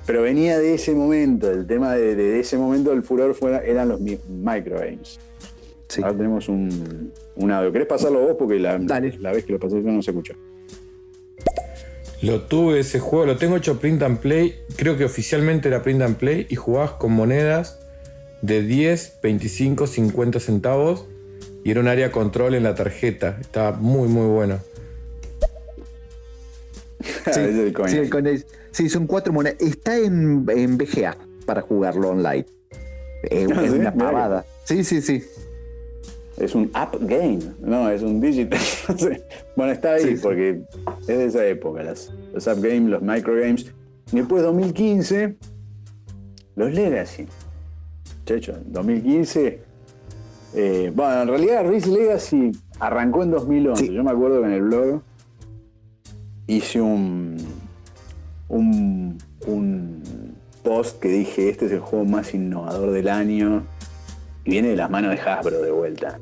Pero venía de ese momento, el tema de, de ese momento del furor fuera, eran los mi- microgames. Sí. Ahora tenemos un, un audio. ¿Querés pasarlo vos? Porque la, Dale. la vez que lo pasé yo no se escucha. Lo tuve ese juego, lo tengo hecho print and play. Creo que oficialmente era print and play y jugabas con monedas de 10, 25, 50 centavos y era un área control en la tarjeta. Estaba muy, muy bueno. Sí, el coin. sí, el Coin Age. Sí, son cuatro monedas. Está en, en BGA para jugarlo online. Ah, es ¿sí? una pavada. Sí, sí, sí. Es un app game, no, es un digital. bueno, está ahí Sí, sí. porque es de esa época, las, los app games, los micro games. Y después 2015, los Legacy. Checho, 2015. eh, bueno, en realidad Risk Legacy arrancó en 2011. Sí. Yo me acuerdo que en el blog hice un, un, un post que dije, este es el juego más innovador del año. Y viene de las manos de Hasbro de vuelta.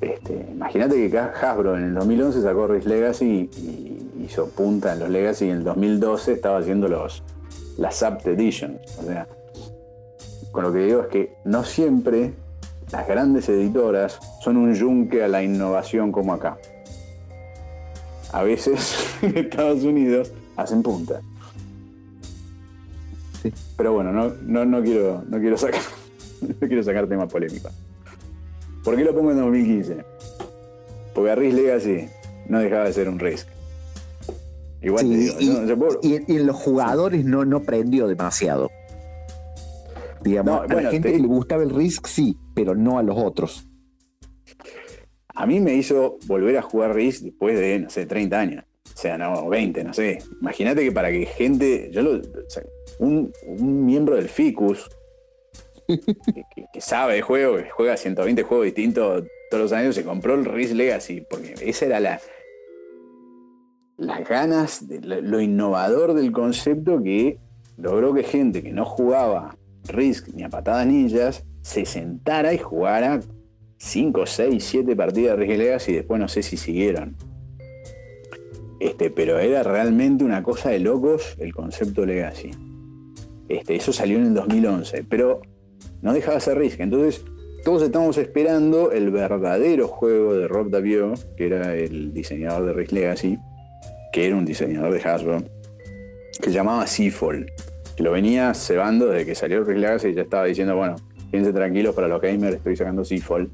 Este, Imagínate que Hasbro en el 2011 sacó Risk Legacy y, hizo punta en los Legacy y en el 2012 estaba haciendo los, las Apt Edition. O sea, con lo que digo es que no siempre las grandes editoras son un yunque a la innovación como acá. A veces en Estados Unidos hacen punta. Sí. pero bueno, no, no, no quiero, no quiero sacar, no quiero sacar temas polémicos. ¿Por qué lo pongo en 2015? Porque a Risk Legacy no dejaba de ser un Risk. Igual te Sí, digo, y, no, yo puedo- y- y en los jugadores no, no prendió demasiado. Digamos, No, a bueno, la gente te- que le gustaba el Risk sí, pero no a los otros. a mí me hizo volver a jugar Risk después de, no sé, 30 años. O sea, no, 20, no sé. Imagínate que para que gente, yo lo, o sea, un, un miembro del FICUS, que, sabe de juego, que juega 120 juegos distintos todos los años, se compró el Risk Legacy, porque esa era la las ganas, de lo, lo innovador del concepto que logró que gente que no jugaba Risk ni a patadas ninjas se sentara y jugara 5, 6, 7 partidas de Risk Legacy y después no sé si siguieron. Este, pero era realmente una cosa de locos el concepto Legacy. Este, eso salió en el 2011, pero no dejaba de ser Risk. Entonces, todos estamos esperando el verdadero juego de Rob Davio, que era el diseñador de Risk Legacy, que era un diseñador de Hasbro, que se llamaba Seafall, que lo venía cebando desde que salió Risk Legacy y ya estaba diciendo, bueno, quédense tranquilos para los gamers, estoy sacando Seafall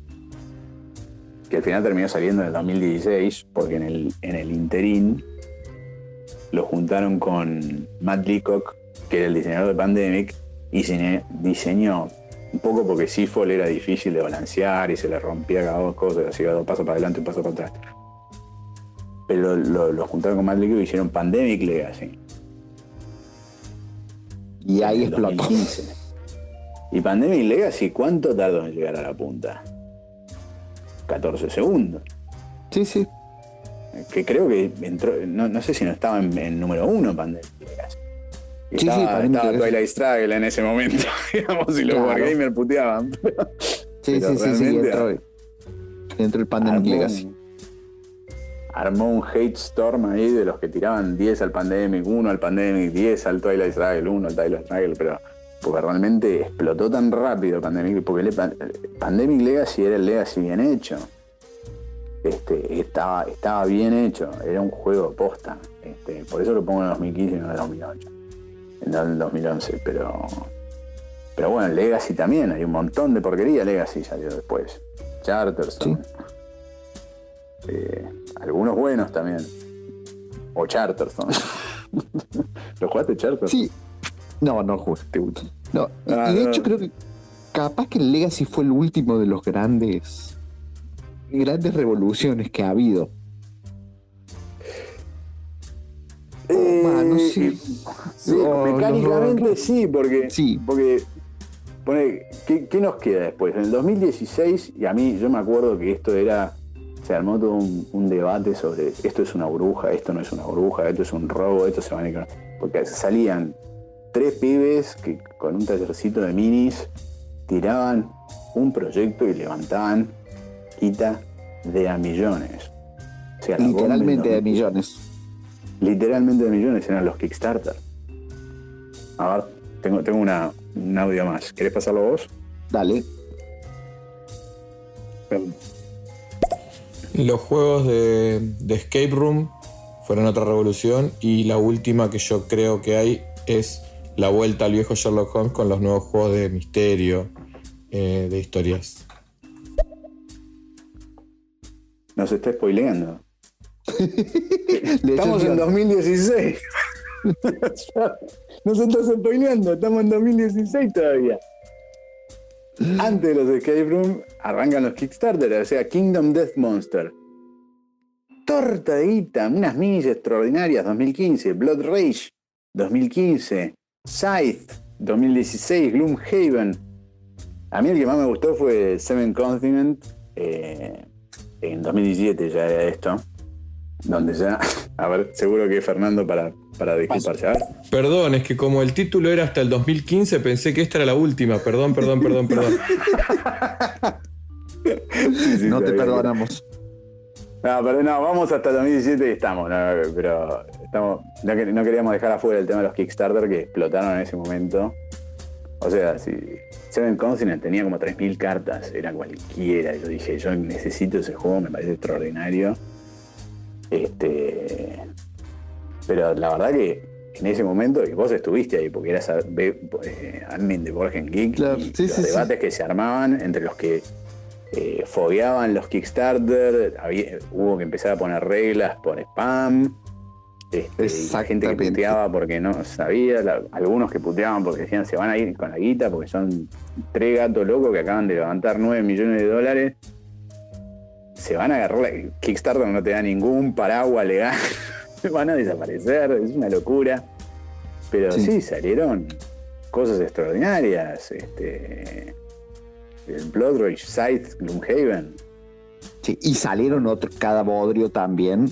que al final terminó saliendo en el 2016, porque en el, en el interín lo juntaron con Matt Leacock, que era el diseñador de Pandemic, y diseñó un poco porque Seafall era difícil de balancear y se le rompía cada dos cosas, así dos pasos para adelante, un paso para atrás. Pero lo, lo juntaron con Leacock y hicieron Pandemic Legacy. Y ahí en explotó. 2015. Y Pandemic Legacy, ¿cuánto tardó en llegar a la punta? 14 segundos. Sí, sí. que creo que entró, no, no sé si no estaba en, en número uno Pandemic Legacy. Y Sí, sí, estaba, Pandemic estaba Legacy. Twilight Struggle en ese momento, digamos, y los Claro. Wargamers puteaban. Sí, Pero sí, sí, sí. Entró, entró el Pandemic Armó Legacy. un- Armó un hate storm ahí de los que tiraban 10 al Pandemic, 1 al Pandemic, 10 al Twilight Struggle, 1 al Twilight Struggle, pero porque realmente explotó tan rápido Pandemic, porque le- Pandemic Legacy era el Legacy bien hecho. Este, estaba, estaba bien hecho, era un juego posta. Este, por eso lo pongo en 2015 y no en 2008. En el 2011, pero. Pero bueno, Legacy también, hay un montón de porquería Legacy salió después. Charterstone. Eh, algunos buenos también. O Charterstone. ¿Lo jugaste Charterstone? Sí. No, no jugué. No, y, Ah, y de no. hecho creo que capaz que el Legacy fue el último de los grandes grandes revoluciones que ha habido. Eh, sí. sí, Oh, mecánicamente no, no. sí, porque, Sí. porque pone, ¿qué, qué nos queda después? En el 2016, y a mí yo me acuerdo que esto era, se armó todo un, un debate sobre esto es una bruja, esto no es una bruja, esto es un robo, esto se van a ir con-". Porque salían tres pibes que con un tallercito de minis tiraban un proyecto y levantaban quita de a millones. O sea, Literalmente de 2000 millones. Literalmente de millones eran los Kickstarter. A ver, tengo, tengo una, un audio más. ¿Querés pasarlo vos? Dale. Los juegos de, de Escape Room fueron otra revolución y la última que yo creo que hay es la vuelta al viejo Sherlock Holmes con los nuevos juegos de misterio, eh, de historias. Nos está spoileando. Estamos en 2016. Nos estás spoileando. Estamos en 2016 todavía. Antes de los Escape Room arrancan los Kickstarter, o sea, Kingdom Death Monster. Torta de guita, unas minis extraordinarias 2015, Blood Rage 2015, Scythe 2016, Gloomhaven. A mí el que más me gustó fue Seven Continent eh, en 2017 ya era esto. Donde ya, a ver, seguro que Fernando para, para disculparse. A ver. Perdón, es que como el título era hasta el 2015, pensé que esta era la última. Perdón, perdón, perdón, perdón. Sí, sí, no te perdonamos. No, pero no, vamos hasta 2017 y estamos, no, pero estamos, no queríamos dejar afuera el tema de los Kickstarter que explotaron en ese momento. O sea, si Seven Continent tenía como 3.000 cartas, era cualquiera. Yo dije, yo necesito ese juego, me parece extraordinario. Este, pero la verdad que en ese momento, y vos estuviste ahí, porque eras eh, admin de Borgen Geek, Claro, y sí, los sí, sí. debates que se armaban entre los que eh, fogueaban los Kickstarter, había- hubo que empezar a poner reglas por spam, este, la gente que puteaba porque no sabía, la- algunos que puteaban porque decían se van a ir con la guita porque son tres gatos locos que acaban de levantar 9 millones de dólares. Se van a agarrar la Kickstarter no te da ningún paraguas legal, van a desaparecer, es una locura. Pero sí, Sí. salieron cosas extraordinarias. Este, el Blood Rage, Scythe, Gloomhaven. Sí, y salieron otros, cada bodrio también.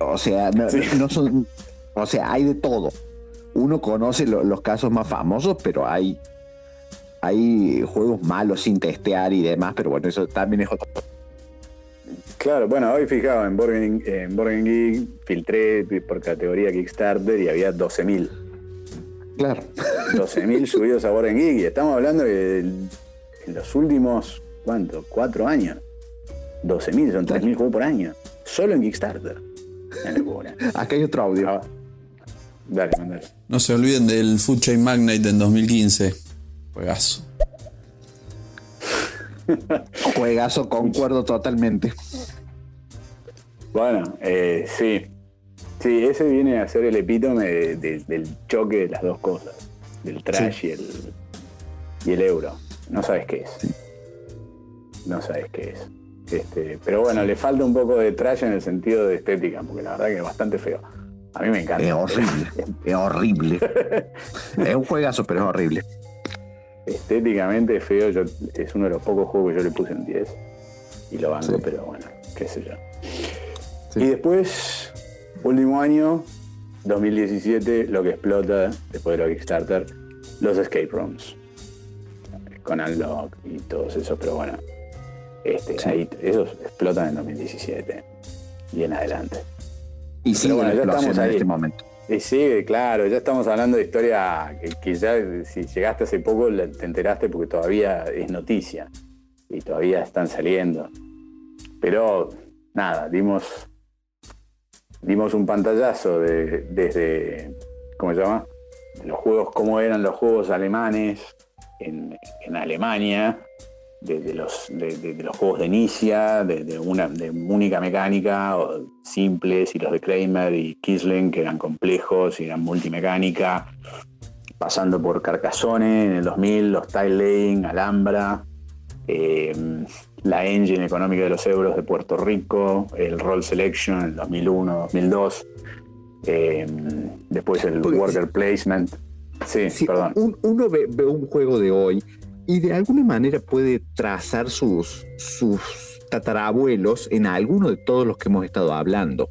O sea, no, Sí. no son. O sea, hay de todo. Uno conoce lo- los casos más famosos, pero hay. Hay juegos malos sin testear y demás, pero bueno, eso también es otro. Claro, bueno, hoy fijado en Borgen, en Borgen Geek, filtré por categoría Kickstarter y había 12.000. Claro. 12.000 subidos a Borgen Geek y estamos hablando de en los últimos, ¿cuánto? Cuatro años. 12.000, son 3.000 juegos por año. Solo en Kickstarter. Una locura. Acá hay otro audio. Ah, dale, mandale. No se olviden del Food Chain Magnate en 2015. Juegazo. Juegazo, concuerdo totalmente. Bueno, eh, sí. Sí, ese viene a ser el epítome de- de- del choque de las dos cosas. Del trash y, el, y el euro. No sabes qué es. No sabes qué es. Este, pero bueno, le falta un poco de trash en el sentido de estética, porque la verdad que es bastante feo. A mí me encanta. Es horrible. Es horrible. es un juegazo, pero es horrible. Estéticamente es feo. Yo, es uno de los pocos juegos que yo le puse en 10. Y lo banco, Sí. pero bueno, qué sé yo. Sí. Y después, último año, 2017, lo que explota, después de lo Kickstarter, los escape rooms. Con Unlock y todos esos, pero bueno. Este, ahí, esos explotan en 2017 y en adelante. Y sigue bueno, ya estamos en este momento. Sí, claro, ya estamos hablando de historia que, que ya si llegaste hace poco te enteraste porque todavía es noticia y todavía están saliendo. Pero nada, dimos dimos un pantallazo de, desde, ¿cómo se llama? Los juegos, cómo eran los juegos alemanes en, en Alemania, de, de los, de, los juegos de Inicia, de, una de única mecánica, o simples, y los de Kramer y Kisling, que eran complejos y eran multimecánica, pasando por Carcassonne en el 2000, los Tile Laying, Alhambra, eh, la engine económica de los euros de Puerto Rico, el Roll Selection en el 2001, 2002, eh, después el Porque- Worker Placement. Sí, Sí, perdón. un- uno ve, ve un juego de hoy y de alguna manera puede trazar sus, sus tatarabuelos en alguno de todos los que hemos estado hablando.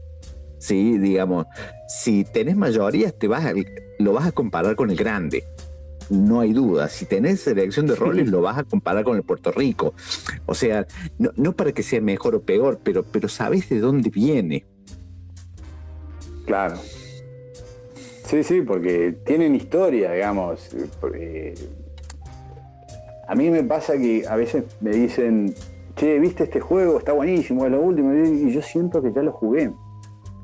Sí, digamos, si tenés mayorías, te vas a- lo vas a comparar con el grande. No hay duda. Si tenés selección de roles, lo vas a comparar con el Puerto Rico. O sea, no, no para que sea mejor o peor, pero, pero sabes de dónde viene. Claro. Sí, sí, porque tienen historia, digamos. eh, a mí me pasa que a veces me dicen, che, ¿viste este juego? Está buenísimo, es lo último. Y yo siento que ya lo jugué,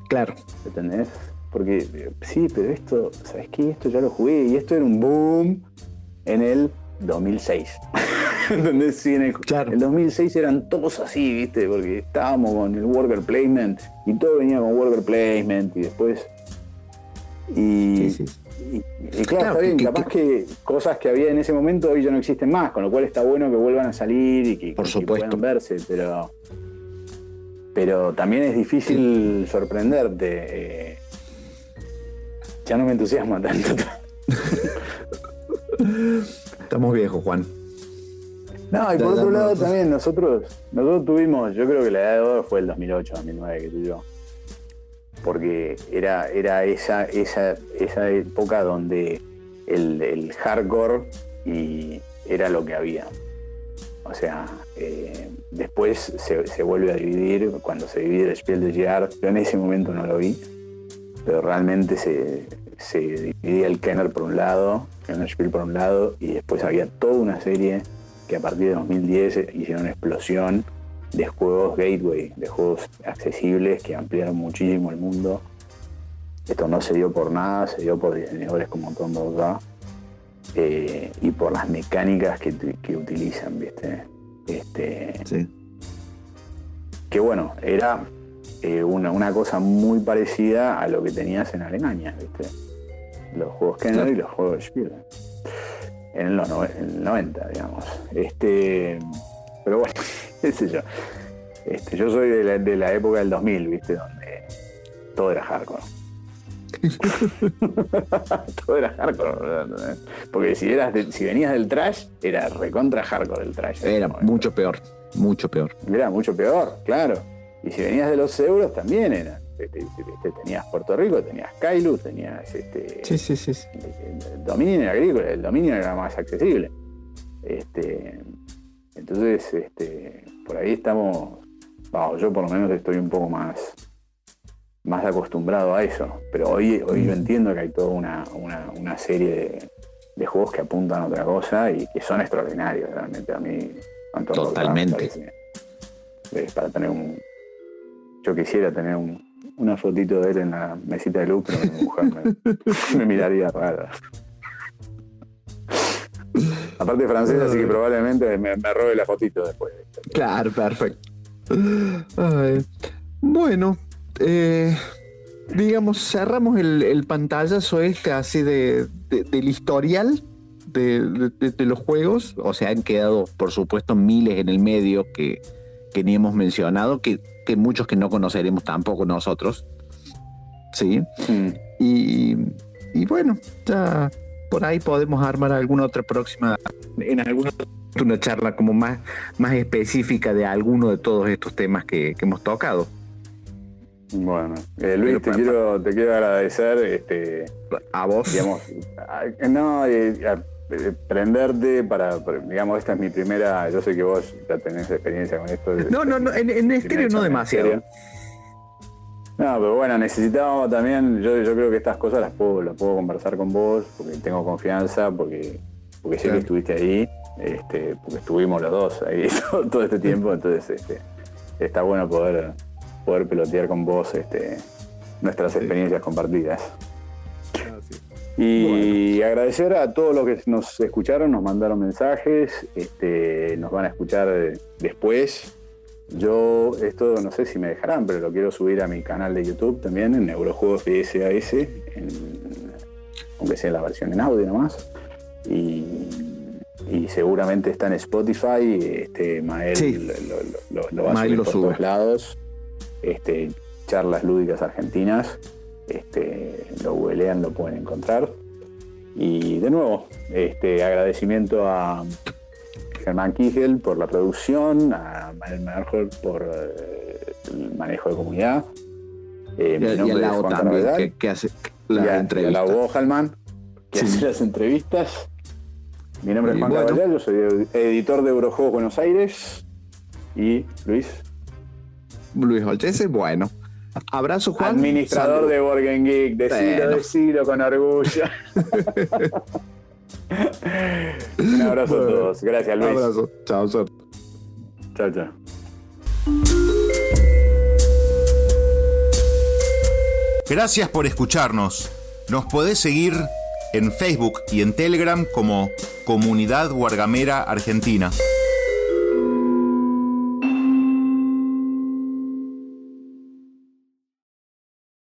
Claro. ¿entendés? Porque sí, pero esto, ¿sabes qué? Esto ya lo jugué y esto era un boom en el 2006. ¿Entendés? Sí, en el, Claro. el 2006 eran todos así, ¿viste? Porque estábamos con el worker placement y todo venía con worker placement y después. Y, Sí, sí. Y- y claro, Claro, está bien, que- capaz que, cosas que había en ese momento hoy ya no existen más, con lo cual está bueno que vuelvan a salir y que, Por supuesto. puedan verse, pero. Pero también es difícil sorprenderte. eh, ya no me entusiasma tanto. Estamos viejos, Juan. No, y por otro lado también nosotros, nosotros tuvimos, yo creo que la edad de oro fue el 2008, 2009, que sé yo. Porque era, era esa, esa, esa época donde el, el hardcore y era lo que había. O sea, eh, después se, se vuelve a dividir, cuando se divide el Spiel de Jahres, yo en ese momento no lo vi, pero realmente se, se dividía el Kenner por un lado, Kenner Spiel por un lado, y después había toda una serie que a partir de 2010 hicieron una explosión de juegos gateway, de juegos accesibles que ampliaron muchísimo el mundo. esto no se dio por nada, se dio por diseñadores como Tom Bordá eh, y por las mecánicas que, que utilizan, ¿viste? Este, Sí. que bueno, era eh, una, una cosa muy parecida a lo que tenías en Alemania, ¿viste? Los juegos Kenner Claro. y los juegos Spiel. En, los en el 90, digamos. Este, pero bueno, qué sé yo. Este, yo soy de la, de la época del 2000, ¿viste? Donde todo era hardcore. todo era hardcore. ¿verdad? Porque si, eras de- si venías del trash, era recontra hardcore el trash. Era mucho peor, mucho peor. Era mucho peor, claro. Y si venías de los euros, también era. Este, este, tenías Puerto Rico, tenías Kailu, tenías este, Sí, sí, sí. el dominio agrícola, el dominio era más accesible. Este, entonces, este, por ahí estamos, yo por lo menos estoy un poco más, más acostumbrado a eso. Pero hoy, hoy yo entiendo que hay toda una, una, una serie de, de juegos que apuntan a otra cosa y que son extraordinarios, realmente a mí. Totalmente. para tener un. Yo quisiera tener un- una fotito de él en la mesita de luz, pero mi mujer me, me miraría raro. Aparte francesa, así que probablemente me, me robe la fotito después. Claro, perfecto. Ay, bueno, eh, digamos, cerramos el, el pantallazo este así de, de- del historial de, de- de los juegos. O sea, han quedado, por supuesto, miles en el medio que, que ni hemos mencionado, que, que muchos que no conoceremos tampoco nosotros. Sí. Mm. Y, y bueno, ya por ahí podemos armar alguna otra próxima, en alguna una charla como más, más específica de alguno de todos estos temas que, que hemos tocado. Bueno, eh, Luis, te quiero, te quiero agradecer, este, A vos. digamos, a- no, eh, a- eh, prenderte para, digamos, esta es mi primera, yo sé que vos ya tenés experiencia con esto. no, no, no, en, en estéreo no demasiado. No, pero bueno, necesitábamos también, yo, yo creo que estas cosas las puedo, las puedo conversar con vos, porque tengo confianza, porque, porque sé Claro. que estuviste ahí, este, porque estuvimos los dos ahí todo, todo este tiempo, entonces este, está bueno poder, poder pelotear con vos este, nuestras experiencias compartidas. Y agradecer a todos los que nos escucharon, nos mandaron mensajes, este, nos van a escuchar después. Yo, esto no sé si me dejarán, pero lo quiero subir a mi canal de YouTube también, en Neurojuegos de SAS, en- aunque sea la versión en audio nomás. Y, y seguramente está en Spotify. Este, Mael Sí. lo, lo- lo- lo va a subir por sube. todos lados. Este, charlas lúdicas argentinas. Este, lo googlean, lo pueden encontrar. Y de nuevo, este, agradecimiento a Germán Kigel por la producción, a Manuel Merger por eh, el manejo de comunidad. Eh, Y, mi a- y nombre al es lado Juan también, que, que hace y la a- y a entrevista. Lau Bojalman, que Sí. hace las entrevistas. Mi nombre es Y Juan bueno. Yo soy ed- editor de Eurojuegos Buenos Aires. Y Luis, Luis Olchese, bueno. Abrazo, Juan. administrador Salud. de Borgen Geek. Decilo, Bueno. decilo con orgullo. Un abrazo a todos. Gracias, Luis. Abrazo. Chao, suerte. Chao, chao. Gracias por escucharnos. Nos podés seguir en Facebook y en Telegram como Comunidad Guargamera Argentina.